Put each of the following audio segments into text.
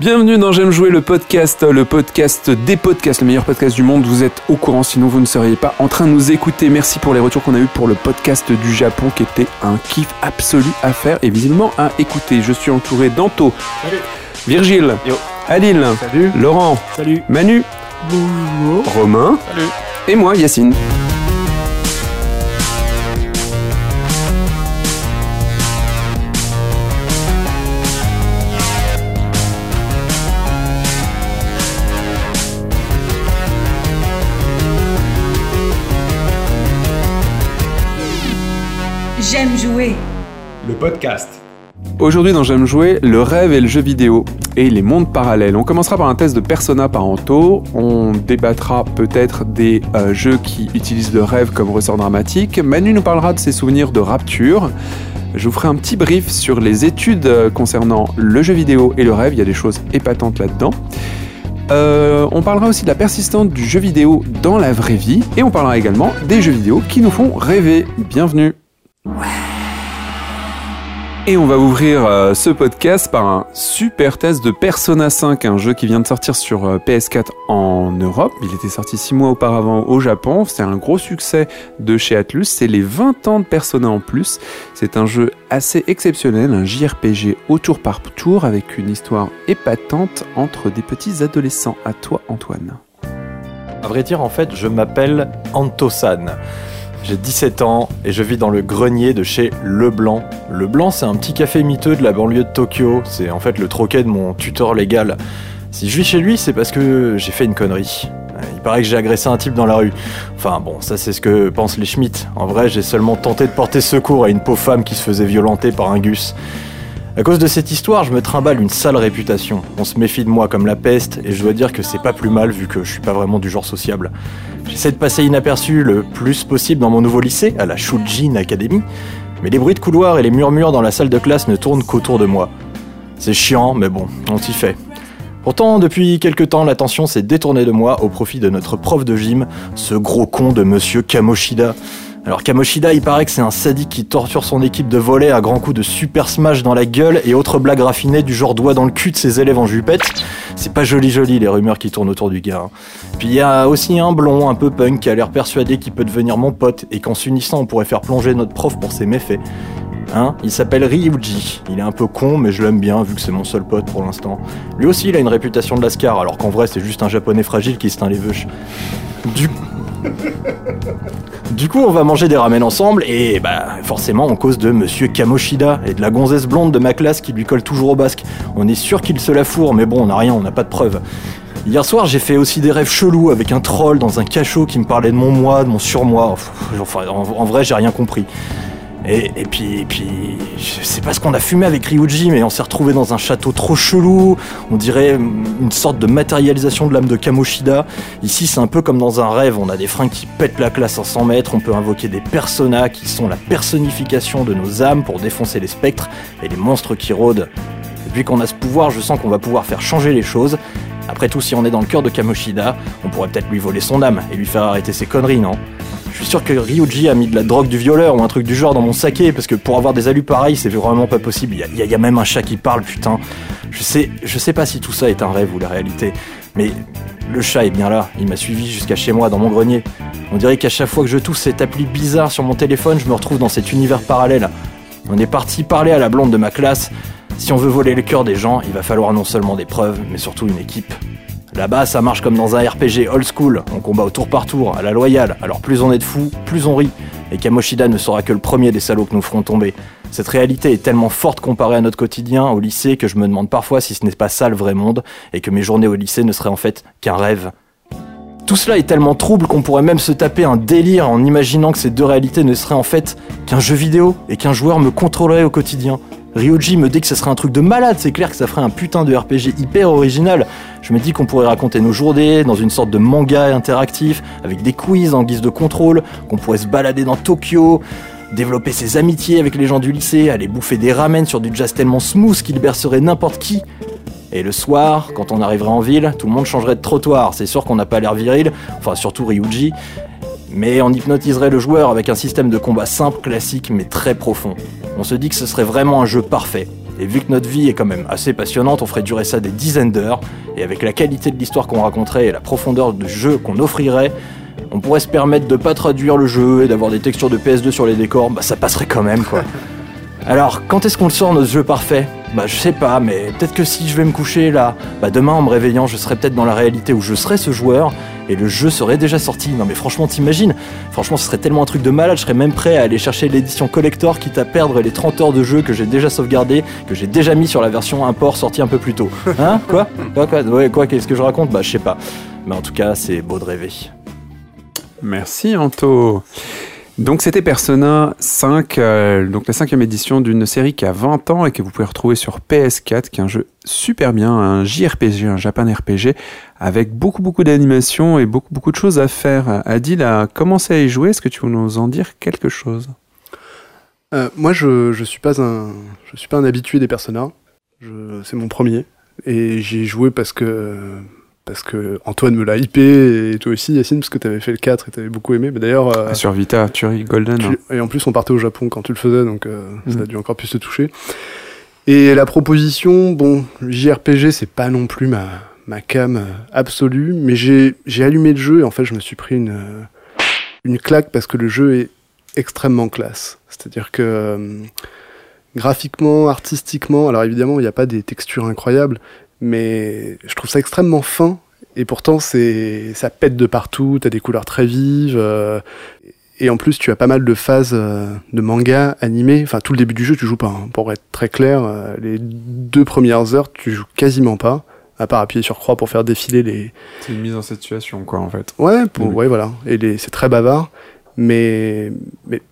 Bienvenue dans J'aime jouer le podcast, le podcast des podcasts, le meilleur podcast du monde. Vous êtes au courant, sinon vous ne seriez pas en train de nous écouter. Merci pour les retours qu'on a eu pour le podcast du Japon qui était un kiff absolu à faire et visiblement à écouter. Je suis entouré d'Anto, Virgile, Yo. Adil, Salut. Laurent, Salut. Manu, Romain Salut. et moi, Yacine. Jouer. Le podcast. Aujourd'hui dans J'aime jouer, le rêve et le jeu vidéo et les mondes parallèles. On commencera par un test de Persona par Anto, on débattra peut-être des euh, jeux qui utilisent le rêve comme ressort dramatique, Manu nous parlera de ses souvenirs de rapture, je vous ferai un petit brief sur les études euh, concernant le jeu vidéo et le rêve, il y a des choses épatantes là-dedans. Euh, on parlera aussi de la persistance du jeu vidéo dans la vraie vie et on parlera également des jeux vidéo qui nous font rêver. Bienvenue et on va ouvrir euh, ce podcast par un super test de Persona 5, un jeu qui vient de sortir sur euh, PS4 en Europe. Il était sorti 6 mois auparavant au Japon. C'est un gros succès de chez Atlus. C'est les 20 ans de Persona en plus. C'est un jeu assez exceptionnel, un JRPG au tour par tour avec une histoire épatante entre des petits adolescents. À toi, Antoine. À vrai dire, en fait, je m'appelle Antosan. J'ai 17 ans et je vis dans le grenier de chez Leblanc. Leblanc, c'est un petit café miteux de la banlieue de Tokyo. C'est en fait le troquet de mon tuteur légal. Si je vis chez lui, c'est parce que j'ai fait une connerie. Il paraît que j'ai agressé un type dans la rue. Enfin bon, ça c'est ce que pensent les Schmitt. En vrai, j'ai seulement tenté de porter secours à une pauvre femme qui se faisait violenter par un gus. À cause de cette histoire, je me trimballe une sale réputation. On se méfie de moi comme la peste, et je dois dire que c'est pas plus mal vu que je suis pas vraiment du genre sociable. J'essaie de passer inaperçu le plus possible dans mon nouveau lycée, à la Shujin Academy, mais les bruits de couloir et les murmures dans la salle de classe ne tournent qu'autour de moi. C'est chiant, mais bon, on s'y fait. Pourtant, depuis quelques temps, l'attention s'est détournée de moi au profit de notre prof de gym, ce gros con de monsieur Kamoshida. Alors Kamoshida, il paraît que c'est un sadique qui torture son équipe de volets à grands coups de super smash dans la gueule et autres blagues raffinées du genre doigt dans le cul de ses élèves en jupette. C'est pas joli joli les rumeurs qui tournent autour du gars. hein. Puis il y a aussi un blond un peu punk qui a l'air persuadé qu'il peut devenir mon pote et qu'en s'unissant on pourrait faire plonger notre prof pour ses méfaits. Hein? Il s'appelle Ryuji. Il est un peu con, mais je l'aime bien vu que c'est mon seul pote pour l'instant. Lui aussi, il a une réputation de lascar, alors qu'en vrai, c'est juste un japonais fragile qui se teint les veuches. Du... du coup, on va manger des ramen ensemble, et bah, forcément, on cause de Monsieur Kamoshida et de la gonzesse blonde de ma classe qui lui colle toujours au basque. On est sûr qu'il se la fourre, mais bon, on n'a rien, on n'a pas de preuves. Hier soir, j'ai fait aussi des rêves chelous avec un troll dans un cachot qui me parlait de mon moi, de mon surmoi. En, en vrai, j'ai rien compris. Et, et puis, et puis, sais pas ce qu'on a fumé avec Ryuji, mais on s'est retrouvé dans un château trop chelou. On dirait une sorte de matérialisation de l'âme de Kamoshida. Ici, c'est un peu comme dans un rêve. On a des fringues qui pètent la classe à 100 mètres. On peut invoquer des personas qui sont la personnification de nos âmes pour défoncer les spectres et les monstres qui rôdent. Depuis qu'on a ce pouvoir, je sens qu'on va pouvoir faire changer les choses. Après tout, si on est dans le cœur de Kamoshida, on pourrait peut-être lui voler son âme et lui faire arrêter ses conneries, non? Je suis sûr que Ryuji a mis de la drogue du violeur ou un truc du genre dans mon saké, parce que pour avoir des alus pareils, c'est vraiment pas possible. Il y a- même un chat qui parle, putain. Je sais, je sais pas si tout ça est un rêve ou la réalité, mais le chat est bien là. Il m'a suivi jusqu'à chez moi, dans mon grenier. On dirait qu'à chaque fois que je touche cette appli bizarre sur mon téléphone, je me retrouve dans cet univers parallèle. On est parti parler à la blonde de ma classe. Si on veut voler le cœur des gens, il va falloir non seulement des preuves, mais surtout une équipe. Là-bas, ça marche comme dans un RPG old school. On combat au tour par tour, à la loyale. Alors plus on est de fous, plus on rit. Et Kamoshida ne sera que le premier des salauds que nous ferons tomber. Cette réalité est tellement forte comparée à notre quotidien au lycée que je me demande parfois si ce n'est pas ça le vrai monde et que mes journées au lycée ne seraient en fait qu'un rêve. Tout cela est tellement trouble qu'on pourrait même se taper un délire en imaginant que ces deux réalités ne seraient en fait qu'un jeu vidéo et qu'un joueur me contrôlerait au quotidien. Ryoji me dit que ce serait un truc de malade, c'est clair que ça ferait un putain de RPG hyper original. Je me dis qu'on pourrait raconter nos journées dans une sorte de manga interactif, avec des quiz en guise de contrôle, qu'on pourrait se balader dans Tokyo, développer ses amitiés avec les gens du lycée, aller bouffer des ramen sur du jazz tellement smooth qu'il bercerait n'importe qui. Et le soir, quand on arriverait en ville, tout le monde changerait de trottoir. C'est sûr qu'on n'a pas l'air viril, enfin surtout Ryuji, mais on hypnotiserait le joueur avec un système de combat simple, classique, mais très profond. On se dit que ce serait vraiment un jeu parfait. Et vu que notre vie est quand même assez passionnante, on ferait durer ça des dizaines d'heures. Et avec la qualité de l'histoire qu'on raconterait et la profondeur du jeu qu'on offrirait, on pourrait se permettre de pas traduire le jeu et d'avoir des textures de PS2 sur les décors, bah ça passerait quand même quoi. Alors, quand est-ce qu'on le sort notre jeu parfait? Bah je sais pas, mais peut-être que si je vais me coucher là, bah demain en me réveillant, je serai peut-être dans la réalité où je serai ce joueur et le jeu serait déjà sorti. Non mais franchement, t'imagines Franchement, ce serait tellement un truc de malade, je serais même prêt à aller chercher l'édition collector quitte à perdre les 30 heures de jeu que j'ai déjà sauvegardé, que j'ai déjà mis sur la version import sortie un peu plus tôt. Hein? Quoi? Quoi quoi qu'est-ce que je raconte? Bah je sais pas. Mais en tout cas, c'est beau de rêver. Merci Anto. Donc c'était Persona 5, euh, donc la cinquième édition d'une série qui a 20 ans et que vous pouvez retrouver sur PS4, qui est un jeu super bien, un JRPG, un Japan RPG, avec beaucoup beaucoup d'animation et beaucoup beaucoup de choses à faire. Adil a commencé à y jouer, est-ce que tu veux nous en dire quelque chose? Euh, Moi je, je suis pas un je suis pas un habitué des Persona, c'est mon premier. Et j'ai joué parce que parce que Antoine me l'a hypé et toi aussi Yacine parce que tu avais fait le 4 et tu avais beaucoup aimé. D'ailleurs euh, sur Vita, tu Golden. Hein. Et en plus on partait au Japon quand tu le faisais donc euh, ça a mm. dû encore plus te toucher. Et la proposition, bon, JRPG c'est pas non plus ma ma cam euh, absolue, mais j'ai j'ai allumé le jeu et en fait je me suis pris une une claque parce que le jeu est extrêmement classe. C'est-à-dire que graphiquement, artistiquement, alors évidemment, il n'y a pas des textures incroyables, mais je trouve ça extrêmement fin et pourtant c'est ça pète de partout, t'as des couleurs très vives euh, et en plus tu as pas mal de phases euh, de manga animé, enfin tout le début du jeu tu joues pas, hein. pour être très clair, euh, les deux premières heures tu joues quasiment pas, à part appuyer sur croix pour faire défiler les. C'est une mise en situation quoi en fait. Ouais, pour, ouais voilà, et c'est très bavard, mais mais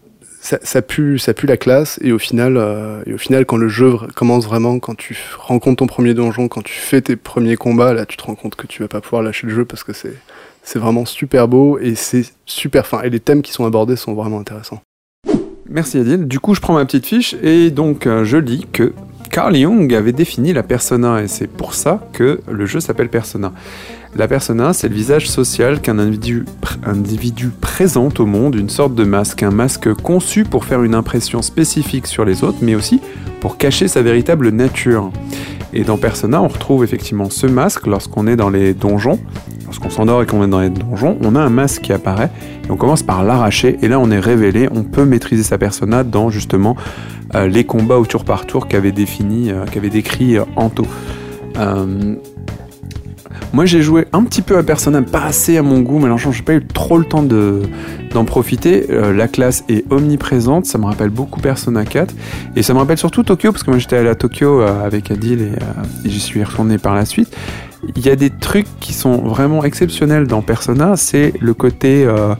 ça, pue, la classe et au final, euh, au final, quand le jeu commence vraiment, quand tu rencontres ton premier donjon, quand tu fais tes premiers combats, là, tu te rends compte que tu vas pas pouvoir lâcher le jeu parce que c'est, c'est vraiment super beau et c'est super fin. Et les thèmes qui sont abordés sont vraiment intéressants. Merci Adil. Du coup, je prends ma petite fiche et donc euh, je lis que Carl Jung avait défini la persona et c'est pour ça que le jeu s'appelle Persona. La persona, c'est le visage social qu'un individu, présente au monde, une sorte de masque, un masque conçu pour faire une impression spécifique sur les autres, mais aussi pour cacher sa véritable nature. Et dans Persona, on retrouve effectivement ce masque lorsqu'on est dans les donjons. Lorsqu'on s'endort et qu'on est dans les donjons, on a un masque qui apparaît et on commence par l'arracher. Et là, on est révélé, on peut maîtriser sa persona dans justement euh, les combats au tour par tour qu'avait défini, euh, qu'avait décrit euh, Anto. Moi, j'ai joué un petit peu à Persona, pas assez à mon goût, mais alors j'ai pas eu trop le temps d'en profiter. la classe est omniprésente, ça me rappelle beaucoup Persona 4, et ça me rappelle surtout Tokyo, parce que moi j'étais allé à Tokyo avec Adil et, et j'y suis retourné par la suite. Il y a des trucs qui sont vraiment exceptionnels dans Persona, c'est le côté euh,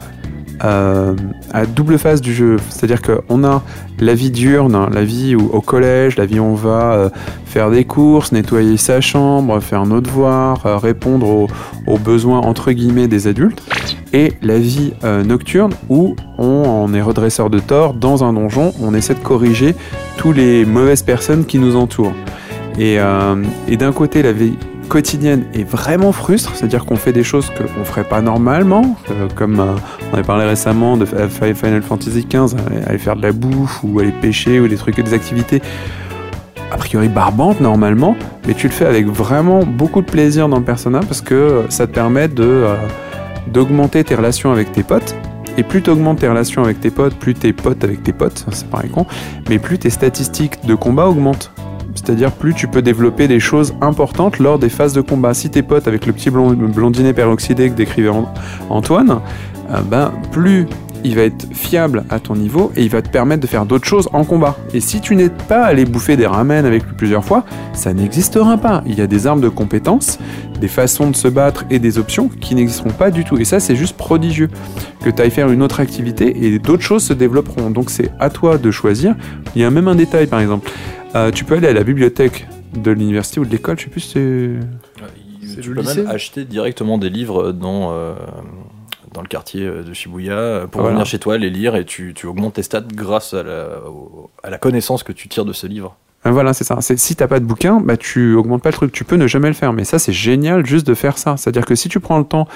à double face du jeu. C'est-à-dire qu'on a la vie diurne, la vie où, au collège, la vie où on va euh, faire des courses, nettoyer sa chambre, faire nos devoirs, euh, répondre aux, besoins entre guillemets des adultes, et la vie nocturne où on, est redresseur de tort dans un donjon, on essaie de corriger tous les mauvaises personnes qui nous entourent. Et d'un côté, la vie quotidienne est vraiment frustre, c'est-à-dire qu'on fait des choses qu'on ferait pas normalement, euh, comme euh, on avait parlé récemment de Final Fantasy XV, aller faire de la bouffe ou aller pêcher ou des trucs, des activités a priori barbantes normalement, mais tu le fais avec vraiment beaucoup de plaisir dans le personnage parce que ça te permet de euh, d'augmenter tes relations avec tes potes. Et plus tu augmentes tes relations avec tes potes, plus tes potes avec tes potes, c'est pareil con, mais plus tes statistiques de combat augmentent. C'est-à-dire plus tu peux développer des choses importantes lors des phases de combat. Si t'es pote avec le petit blondinet peroxydé que décrivait Antoine, euh, ben, plus il va être fiable à ton niveau et il va te permettre de faire d'autres choses en combat. Et si tu n'es pas allé bouffer des ramen avec lui plusieurs fois, ça n'existera pas. Il y a des armes de compétences, des façons de se battre et des options qui n'existeront pas du tout. Et ça, c'est juste prodigieux. Que tu ailles faire une autre activité et d'autres choses se développeront. Donc c'est à toi de choisir. Il y a même un détail, par exemple. Euh, tu peux aller à la bibliothèque de l'université ou de l'école, je sais plus si c'est. Tu peux même acheter directement des livres dans, euh, dans le quartier de Shibuya pour venir chez toi, les lire et tu, tu augmentes tes stats grâce à la, à la connaissance que tu tires de ce livre. Euh, voilà, c'est ça. Si t'as pas de bouquin, bah tu augmentes pas le truc. Tu peux ne jamais le faire, mais ça c'est génial juste de faire ça. C'est-à-dire que si tu prends le temps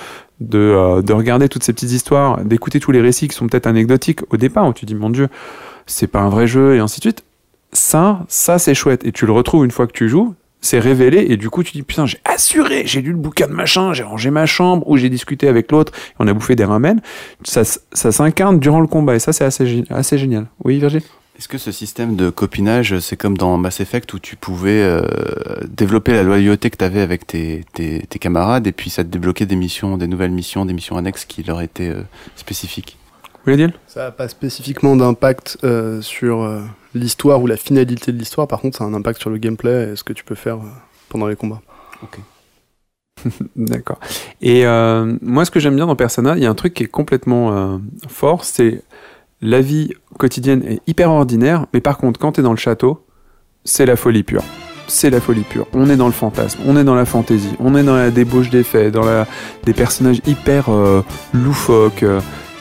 de, de regarder toutes ces petites histoires, d'écouter tous les récits qui sont peut-être anecdotiques au départ, où tu dis mon Dieu, c'est pas un vrai jeu et ainsi de suite, ça, ça c'est chouette. Et tu le retrouves une fois que tu joues, c'est révélé et du coup tu dis putain j'ai assuré, j'ai lu le bouquin de machin, j'ai rangé ma chambre ou j'ai discuté avec l'autre, on a bouffé des ramen. Ça, ça s'incarne durant le combat et ça c'est assez, assez génial. Oui Virgile? Est-ce que ce système de copinage, c'est comme dans Mass Effect où tu pouvais euh, développer la loyauté que tu avais avec tes, tes, tes, camarades et puis ça te débloquait des missions, des nouvelles missions, des missions annexes qui leur étaient euh, spécifiques? Oui, dire Ça n'a pas spécifiquement d'impact euh, sur euh, l'histoire ou la finalité de l'histoire, par contre ça a un impact sur le gameplay et ce que tu peux faire euh, pendant les combats. Ok. D'accord. Et euh, moi, ce que j'aime bien dans Persona, il y a un truc qui est complètement euh, fort, c'est la vie quotidienne est hyper ordinaire, mais par contre, quand tu es dans le château, c'est la folie pure. C'est la folie pure. On est dans le fantasme, on est dans la fantaisie, on est dans la débauche des faits, dans la, des personnages hyper euh, loufoques.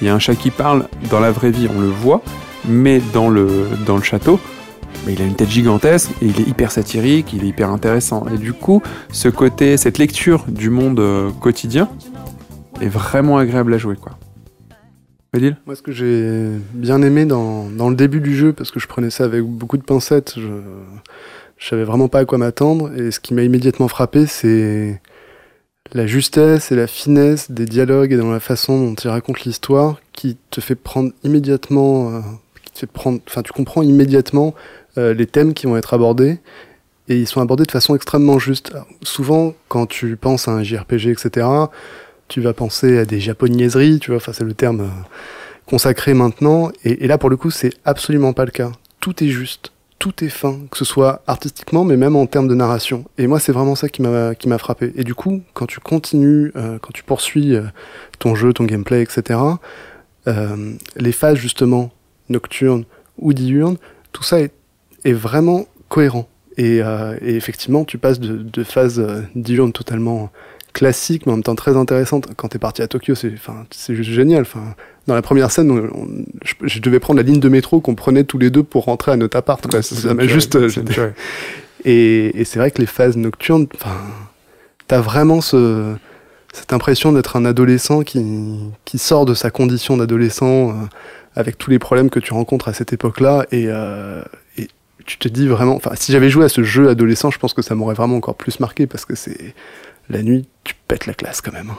Il y a un chat qui parle, dans la vraie vie, on le voit, mais dans le, dans le château, mais il a une tête gigantesque il est hyper satirique, il est hyper intéressant. Et du coup, ce côté, cette lecture du monde euh, quotidien est vraiment agréable à jouer, quoi. Moi, ce que j'ai bien aimé dans, dans, le début du jeu, parce que je prenais ça avec beaucoup de pincettes, je, je savais vraiment pas à quoi m'attendre, et ce qui m'a immédiatement frappé, c'est la justesse et la finesse des dialogues et dans la façon dont il raconte l'histoire, qui te fait prendre immédiatement, prendre, enfin, tu comprends immédiatement euh, les thèmes qui vont être abordés, et ils sont abordés de façon extrêmement juste. Souvent, quand tu penses à un JRPG, etc., tu vas penser à des japonaiseries, tu vois, c'est le terme euh, consacré maintenant, et, là pour le coup c'est absolument pas le cas. Tout est juste, tout est fin, que ce soit artistiquement, mais même en termes de narration. Et moi c'est vraiment ça qui m'a qui m'a frappé. Et du coup, quand tu continues, euh, quand tu poursuis ton jeu, ton gameplay, etc., les phases justement nocturnes ou diurnes, tout ça est, est vraiment cohérent. Et, euh, et, effectivement, tu passes de, de phases diurnes totalement classique, mais en même temps très intéressante. Quand t'es parti à Tokyo, c'est, juste génial. Dans la première scène, on, on, je, je, devais prendre la ligne de métro qu'on prenait tous les deux pour rentrer à notre appart. Quoi. Ça, m'a juste. et, et c'est vrai que les phases nocturnes, enfin, t'as vraiment ce, cette impression d'être un adolescent qui, qui sort de sa condition d'adolescent euh, avec tous les problèmes que tu rencontres à cette époque-là et, euh, et tu te dis vraiment, enfin, si j'avais joué à ce jeu adolescent, je pense que ça m'aurait vraiment encore plus marqué parce que c'est la nuit, tu pètes la classe quand même.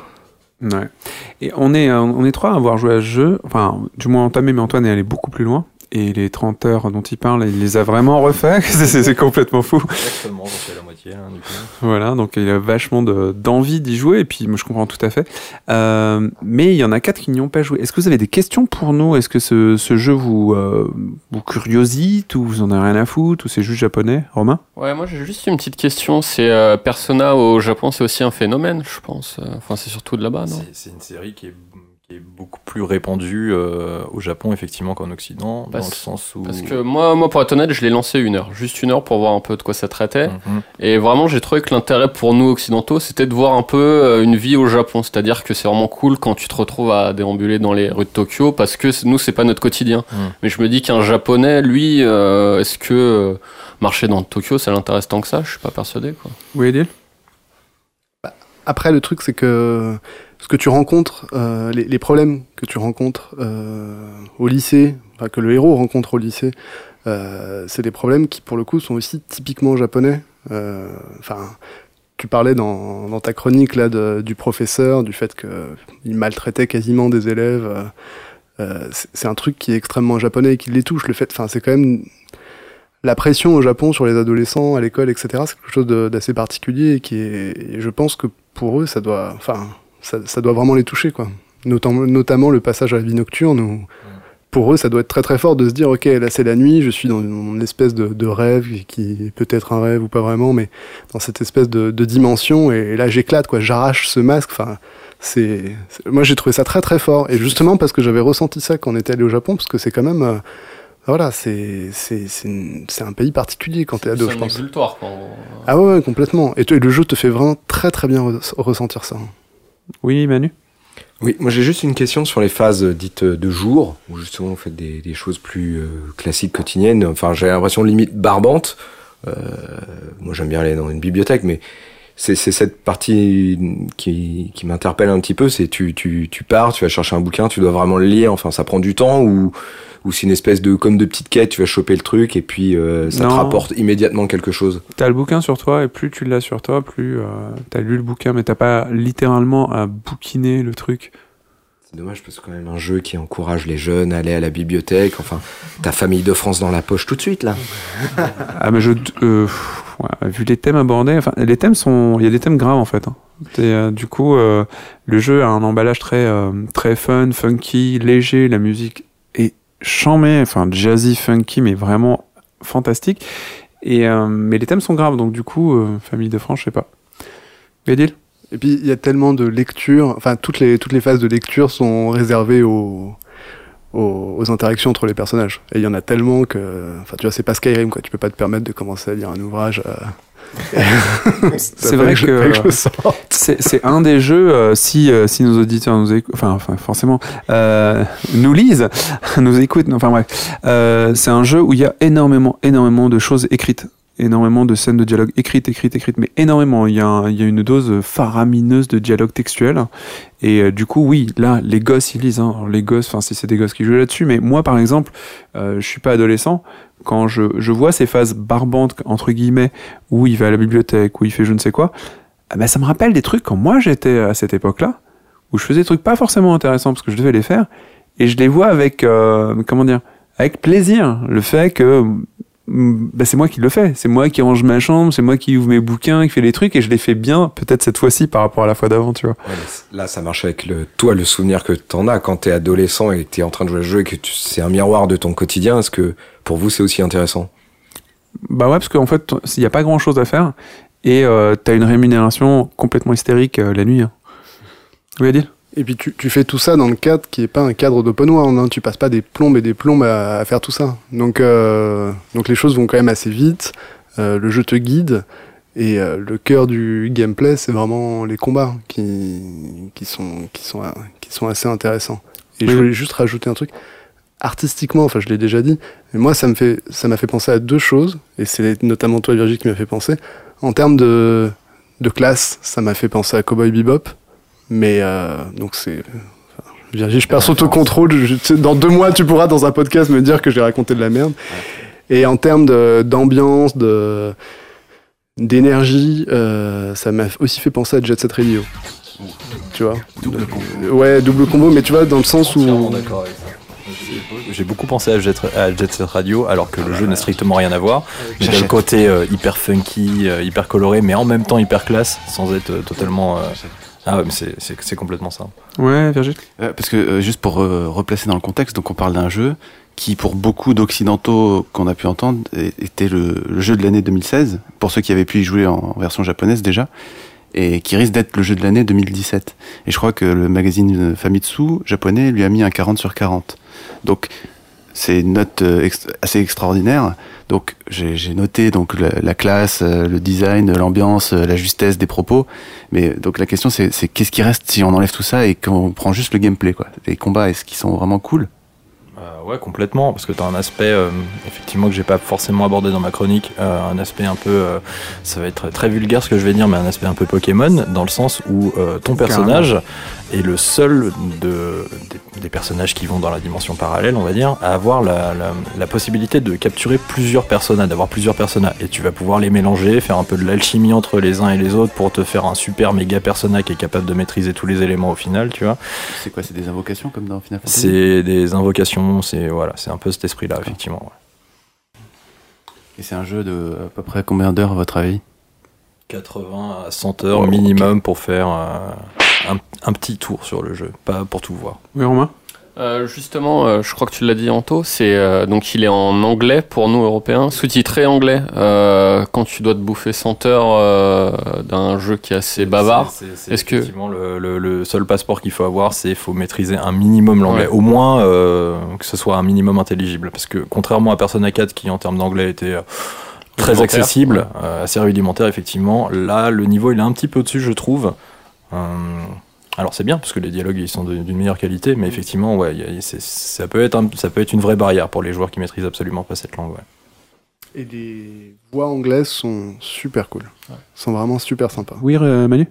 Ouais. Et on est, on est trois à avoir joué à ce jeu, enfin, du moins entamé, mais Antoine est allé beaucoup plus loin. Et les 30 heures dont il parle, il les a vraiment refaits. c'est complètement fou. Exactement, Hein, du coup. Voilà, donc il a vachement d'envie de, d'y jouer, et puis moi je comprends tout à fait. Euh, mais il y en a quatre qui n'y ont pas joué. Est-ce que vous avez des questions pour nous? Est-ce que ce, ce, jeu vous, euh, vous curiosite, ou vous en avez rien à foutre, ou c'est juste japonais? Romain? Ouais, moi j'ai juste une petite question. C'est euh, Persona au Japon, c'est aussi un phénomène, je pense. Enfin, c'est surtout de là-bas, non? C'est une série qui est est beaucoup plus répandu euh, au Japon effectivement qu'en Occident parce, dans le sens où parce que moi moi pour être honnête je l'ai lancé une heure juste une heure pour voir un peu de quoi ça traitait. Mm -hmm. et vraiment j'ai trouvé que l'intérêt pour nous occidentaux c'était de voir un peu euh, une vie au Japon. C'est-à-dire que c'est vraiment cool quand tu te retrouves à déambuler dans les rues de Tokyo parce que nous c'est pas notre quotidien. Mm. mais je me dis qu'un japonais lui euh, est-ce que marcher dans Tokyo ça l'intéresse tant que ça? Je suis pas persuadé quoi. Oui Edil après le truc c'est que ce que tu rencontres, euh, les, les, problèmes que tu rencontres euh, au lycée, enfin, que le héros rencontre au lycée, euh, c'est des problèmes qui, pour le coup, sont aussi typiquement japonais. Enfin, tu parlais dans, dans, ta chronique là de, du professeur, du fait qu'il maltraitait quasiment des élèves. c'est un truc qui est extrêmement japonais et qui les touche. Le fait, enfin, c'est quand même la pression au Japon sur les adolescents à l'école, etc. C'est quelque chose d'assez particulier et qui est, et je pense que pour eux, ça doit, enfin ça, ça, doit vraiment les toucher, quoi. Notamment, notamment le passage à la vie nocturne où, pour eux, ça doit être très très fort de se dire, ok, là c'est la nuit, je suis dans une espèce de, de rêve qui peut être un rêve ou pas vraiment, mais dans cette espèce de, de dimension, et, et là j'éclate, quoi, j'arrache ce masque, enfin, c'est, moi j'ai trouvé ça très très fort, et justement parce que j'avais ressenti ça quand on était allé au Japon, parce que c'est quand même, euh, voilà, c'est c'est un pays particulier quand t'es ado, je pense. Quoi. Ah ouais, ouais, complètement. Et, et, le jeu te fait vraiment très très bien re ressentir ça. Oui, Manu? Oui, moi j'ai juste une question sur les phases dites de jour, où justement on fait des, des choses plus euh, classiques, quotidiennes. Enfin, j'ai l'impression limite barbante. Euh, moi j'aime bien aller dans une bibliothèque, mais c'est cette partie qui, qui m'interpelle un petit peu. C'est tu, tu, tu pars, tu vas chercher un bouquin, tu dois vraiment le lire. Enfin, ça prend du temps ou ou c'est une espèce de comme de petite quête. Tu vas choper le truc et puis euh, ça te rapporte immédiatement quelque chose. T'as le bouquin sur toi et plus tu l'as sur toi, plus euh, t'as lu le bouquin, mais t'as pas littéralement à bouquiner le truc. C'est dommage parce que quand même un jeu qui encourage les jeunes à aller à la bibliothèque. Enfin, ta famille de France dans la poche tout de suite là. Ah mais je euh, ouais, vu les thèmes abordés, enfin les thèmes sont, il y a des thèmes graves en fait. hein. Et, euh, du coup, euh, le jeu a un emballage très euh, très fun, funky, léger. La musique est chambée, enfin jazzy, funky, mais vraiment fantastique. Et euh, mais les thèmes sont graves, donc du coup, euh, famille de France, je sais pas. Gadil? Et puis il y a tellement de lectures, enfin toutes les, toutes les phases de lecture sont réservées aux, aux, aux interactions entre les personnages. Et il y en a tellement que, enfin tu vois, c'est pas Skyrim quoi, tu peux pas te permettre de commencer à lire un ouvrage. euh, C'est vrai que- sorte. C'est un des jeux, euh, si, euh, si nos auditeurs nous écoutent, enfin, enfin forcément, euh, nous lisent, nous écoutent, enfin bref, euh, c'est un jeu où il y a énormément, énormément de choses écrites, énormément de scènes de dialogue écrites, écrites, écrites, mais énormément. Il y a, une dose faramineuse de dialogue textuel. Et euh, du coup, oui, là, les gosses, ils lisent. Hein. Les gosses, enfin, si c'est des gosses qui jouent là-dessus, mais moi, par exemple, euh, je suis pas adolescent. Quand je, vois ces phases barbantes, entre guillemets, où il va à la bibliothèque, où il fait je ne sais quoi, ben, ça me rappelle des trucs quand moi j'étais à cette époque-là, où je faisais des trucs pas forcément intéressants parce que je devais les faire, et je les vois avec, euh, comment dire, avec plaisir. Le fait que bah, c'est moi qui le fais, c'est moi qui range ma chambre, c'est moi qui ouvre mes bouquins, qui fait les trucs, et je les fais bien, peut-être cette fois-ci par rapport à la fois d'avant, tu vois. Ouais, là, ça marche avec le, toi, le souvenir que t'en as quand t'es adolescent et que t'es en train de jouer à jeu et que tu- c'est un miroir de ton quotidien. Est-ce que pour vous, c'est aussi intéressant? Bah ouais, parce qu'en fait, il n'y a pas grand-chose à faire, et euh, t'as une rémunération complètement hystérique euh, la nuit. hein. Oui, Adil? Et puis tu, tu fais tout ça dans le cadre qui est pas un cadre d'open world, hein. tu passes pas des plombes et des plombes à, à faire tout ça. Donc, euh, donc les choses vont quand même assez vite, euh, le jeu te guide, et euh, le cœur du gameplay, c'est vraiment les combats qui, qui, sont, qui, sont, qui sont assez intéressants. Et je voulais juste rajouter un truc. Artistiquement, enfin je l'ai déjà dit, mais moi ça me fait ça m'a fait penser à deux choses, et c'est notamment toi Virgile qui m'a fait penser. En termes de, de classe, ça m'a fait penser à Cowboy Bebop, mais euh, donc c'est. je perds son autocontrôle. Dans deux mois, tu pourras dans un podcast me dire que j'ai raconté de la merde. Et en termes d'ambiance, de d'énergie, euh, ça m'a aussi fait penser à Jet Set Radio. Tu vois? Double combo. Ouais, double combo, mais tu vois, dans le sens où. d'accord avec ça. J'ai beaucoup pensé à Jet, à Jet Set Radio, alors que le jeu n'a strictement rien à voir. Mais dans le côté euh, hyper funky, euh, hyper coloré, mais en même temps hyper classe, sans être euh, totalement. Ah ouais, mais c'est- complètement ça. Ouais, Virgile Euh, parce que euh, juste pour euh, replacer dans le contexte, donc on parle d'un jeu qui, pour beaucoup d'occidentaux qu'on a pu entendre, était le, le jeu de l'année 2016, pour ceux qui avaient pu y jouer en version japonaise déjà, et qui risque d'être le jeu de l'année 2017. Et je crois que le magazine Famitsu japonais lui a mis un 40 sur 40. Donc c'est une note euh, ex- assez extraordinaire. Donc j'ai noté donc la, la classe, euh, le design, l'ambiance, euh, la justesse des propos. Mais donc la question c'est qu'est-ce qui reste si on enlève tout ça et qu'on prend juste le gameplay quoi. Les combats est-ce qu'ils sont vraiment cool? Euh, ouais, complètement, parce que tu as un aspect, euh, effectivement, que j'ai pas forcément abordé dans ma chronique, euh, un aspect un peu, euh, ça va être très vulgaire ce que je vais dire, mais un aspect un peu Pokémon, dans le sens où euh, ton personnage est le seul de, des, des personnages qui vont dans la dimension parallèle, on va dire, à avoir la, la, la possibilité de capturer plusieurs personnages, d'avoir plusieurs personnages, et tu vas pouvoir les mélanger, faire un peu de l'alchimie entre les uns et les autres pour te faire un super méga personnage qui est capable de maîtriser tous les éléments au final, tu vois. C'est quoi C'est des invocations comme dans Final Fantasy? C'est des invocations, c'est voilà, c'est un peu cet esprit-là, effectivement. ouais. Et c'est un jeu de à peu près combien d'heures à votre avis? 80 à 100 heures minimum pour faire euh, un, un petit tour sur le jeu, pas pour tout voir. Oui, Romain Euh, justement, euh, je crois que tu l'as dit Anto, c'est euh, donc il est en anglais pour nous Européens, sous-titré anglais. Euh, quand tu dois te bouffer 100 heures euh, d'un jeu qui est assez bavard, Est-ce que- effectivement le, le- le seul passeport qu'il faut avoir, c'est faut maîtriser un minimum l'anglais, Ouais. au moins euh, que ce soit un minimum intelligible, parce que contrairement à Persona 4 qui en termes d'anglais était euh, très accessible, euh, assez rudimentaire effectivement, là le niveau il est un petit peu au-dessus je trouve. Euh, alors c'est bien parce que les dialogues ils sont d'une meilleure qualité, mais effectivement ouais, y a- ça peut être un- ça peut être une vraie barrière pour les joueurs qui maîtrisent absolument pas cette langue. ouais. Et les voix anglaises sont super cool. sont vraiment super sympas. Oui, euh, Manu?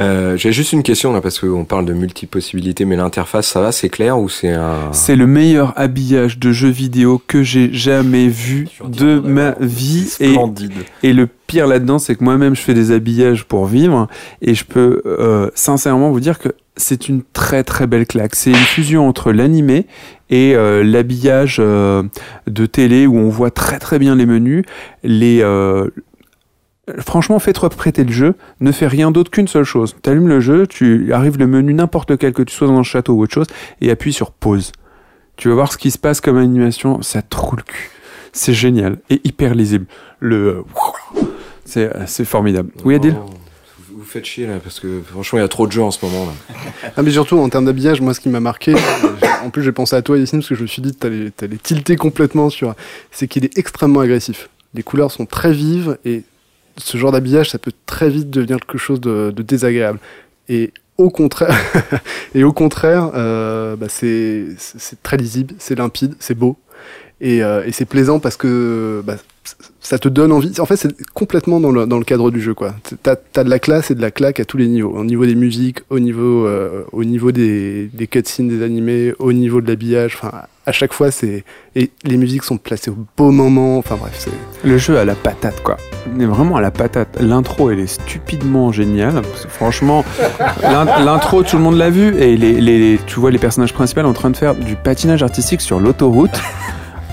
Euh, J'ai juste une question là parce qu'on parle de multi-possibilités, mais l'interface, ça va, c'est clair ou c'est un. C'est le meilleur habillage de jeux vidéo que j'ai jamais vu de ma vie. Et, Splendide. et le pire là-dedans, c'est que moi-même, je fais des habillages pour vivre. Et je peux euh, sincèrement vous dire que c'est une très très belle claque. C'est une fusion entre l'animé et euh, l'habillage euh, de télé où on voit très très bien les menus. Les, euh, Franchement, fais-toi prêter le jeu, ne fais rien d'autre qu'une seule chose. Tu allumes le jeu, tu arrives le menu n'importe lequel, que tu sois dans un château ou autre chose, et appuie sur pause. Tu vas voir ce qui se passe comme animation, ça te roule le cul. C'est génial et hyper lisible. Le c'est c'est formidable. Oui, Adil? Oh, Vous vous faites chier là parce que franchement, il y a trop de jeux en ce moment là. Ah, mais surtout en termes d'habillage, moi ce qui m'a marqué, j'ai- en plus j'ai pensé à toi Yacine parce que je me suis dit t'allais tilter complètement sur. C'est qu'il est extrêmement agressif. Les couleurs sont très vives et ce genre d'habillage ça peut très vite devenir quelque chose de, désagréable. Et au contraire, et au contraire, euh, bah, c'est très lisible, c'est limpide, c'est beau et, euh, c'est plaisant parce que bah, ça te donne envie. En fait, c'est complètement dans le, cadre du jeu, quoi. T'as as de la classe et de la claque à tous les niveaux. Au niveau des musiques, au niveau, euh, des, des cutscenes, des animés, au niveau de l'habillage. Enfin, à chaque fois, c'est et les musiques sont placées au beau moment. Enfin bref, c'est Le jeu à la patate, quoi. Il est vraiment à la patate. L'intro, elle est stupidement géniale. Parce que franchement, l'in- l'intro, tout le monde l'a vu. Et les, les- tu vois les personnages principaux en train de faire du patinage artistique sur l'autoroute.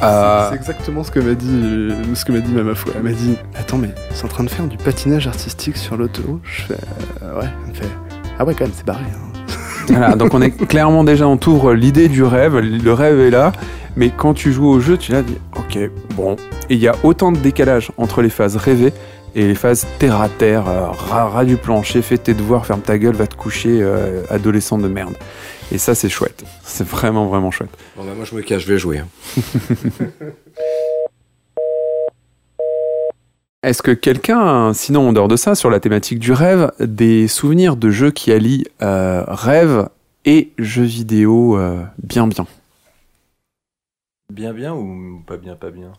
Euh, c'est exactement ce que m'a dit, ce que m'a dit ma. Elle m'a dit, attends, mais sont en train de faire du patinage artistique sur l'auto. Je fais, euh, ouais. Elle me fait, ah ouais, quand même, c'est barré. hein. Voilà, donc on est clairement déjà, on t'ouvre l'idée du rêve, le rêve est là, mais quand tu joues au jeu, tu l'as dit, ok, bon. Et il y a autant de décalage entre les phases rêvées et les phases terre à terre, euh, ras, ras du plancher, fais tes devoirs, ferme ta gueule, va te coucher, euh, adolescent de merde. Et ça, c'est chouette. C'est vraiment, vraiment chouette. Bon, bah, moi, je me cache, je vais jouer. Est-ce que quelqu'un, sinon en dehors de ça, sur la thématique du rêve, des souvenirs de jeux qui allient euh, rêve et jeux vidéo euh, bien bien? Bien, bien ou pas bien, pas bien?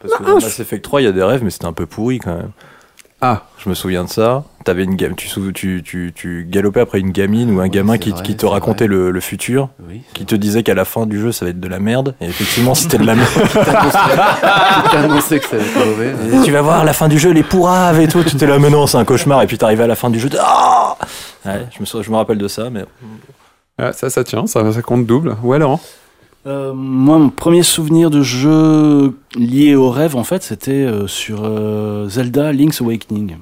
Parce que dans Mass Effect 3, il y a des rêves, mais c'était un peu pourri quand même. Ah, Je me souviens de ça. T'avais une gamme, tu, sou- tu, tu, tu galopais après une gamine ou un gamin qui, vrai, qui te racontait le, le futur, Oui. qui te disait qu'à la fin du jeu ça va être de la merde. Et effectivement, c'était de la merde. Annoncé que ça allait être mauvais. Tu vas voir, à la fin du jeu, les pourraves et tout. Tu t'es là, mais non, c'est un cauchemar. Et puis t'arrivais à la fin du jeu. Ah ouais, je, me, sou- je me rappelle de ça, mais Ah, ça, ça tient, ça, ça compte double. Ouais, Laurent Euh, moi, mon premier souvenir de jeu lié au rêve, en fait, c'était euh, sur euh, Zelda Link's Awakening,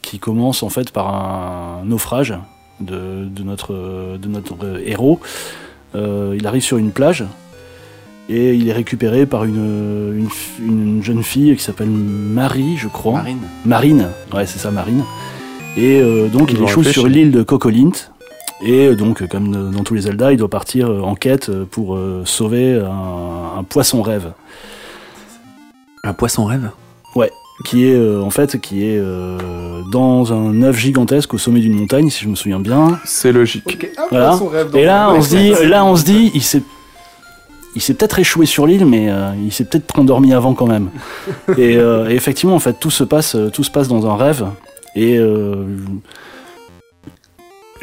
qui commence en fait par un naufrage de, de notre, de notre euh, héros. Euh, il arrive sur une plage et il est récupéré par une, une, une jeune fille qui s'appelle Marie, je crois. Marine. Marine, ouais, c'est ça, Marine. Et euh, donc il échoue sur l'île de Cocolint. Et euh, donc, comme euh, dans tous les Zelda, il doit partir euh, en quête pour sauver un, un poisson rêve, Un poisson rêve? Qui est euh, en fait qui est euh, dans un œuf gigantesque au sommet d'une montagne, si je me souviens bien. C'est logique. Ah, Voilà. Et là, Ouais, on se dit, là, on se dit, il s'est, il s'est peut-être échoué sur l'île, mais euh, il s'est peut-être endormi avant quand même. et, euh, et effectivement, en fait, tout se passe, tout se passe dans un rêve. Et euh,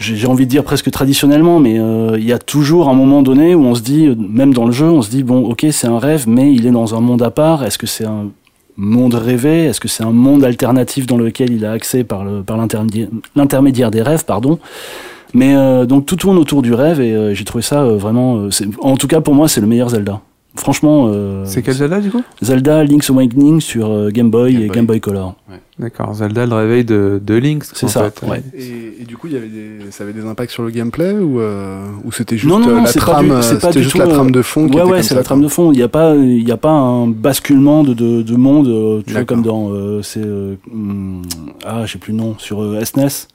j'ai envie de dire presque traditionnellement, mais euh, il y a toujours un moment donné où on se dit, même dans le jeu, on se dit bon, ok, c'est un rêve, mais il est dans un monde à part. Est-ce que c'est un monde rêvé? Est-ce que c'est un monde alternatif dans lequel il a accès par l'intermédiaire des rêves, pardon? Mais euh, donc tout tourne autour du rêve et euh, j'ai trouvé ça vraiment. en tout cas pour moi c'est le meilleur Zelda. Franchement, euh, C'est quel Zelda du coup Zelda Link's Awakening sur euh, Game Boy Game et. Game Boy Color. D'accord, Zelda le réveil de, de Link. C'est ça, fait. ouais. Et, et du coup, il y avait des, ça avait des impacts sur le gameplay ou, euh, ou c'était juste Non, non, non, la trame, du- c'est pas c'était du juste tout, la trame euh, de fond qui Ouais était ouais c'est la trame de fond. Il n'y a pas il y a pas un basculement de, de, de monde. euh, tu vois comme dans euh, c'est euh, hum, ah j'ai plus le nom sur euh, SNES.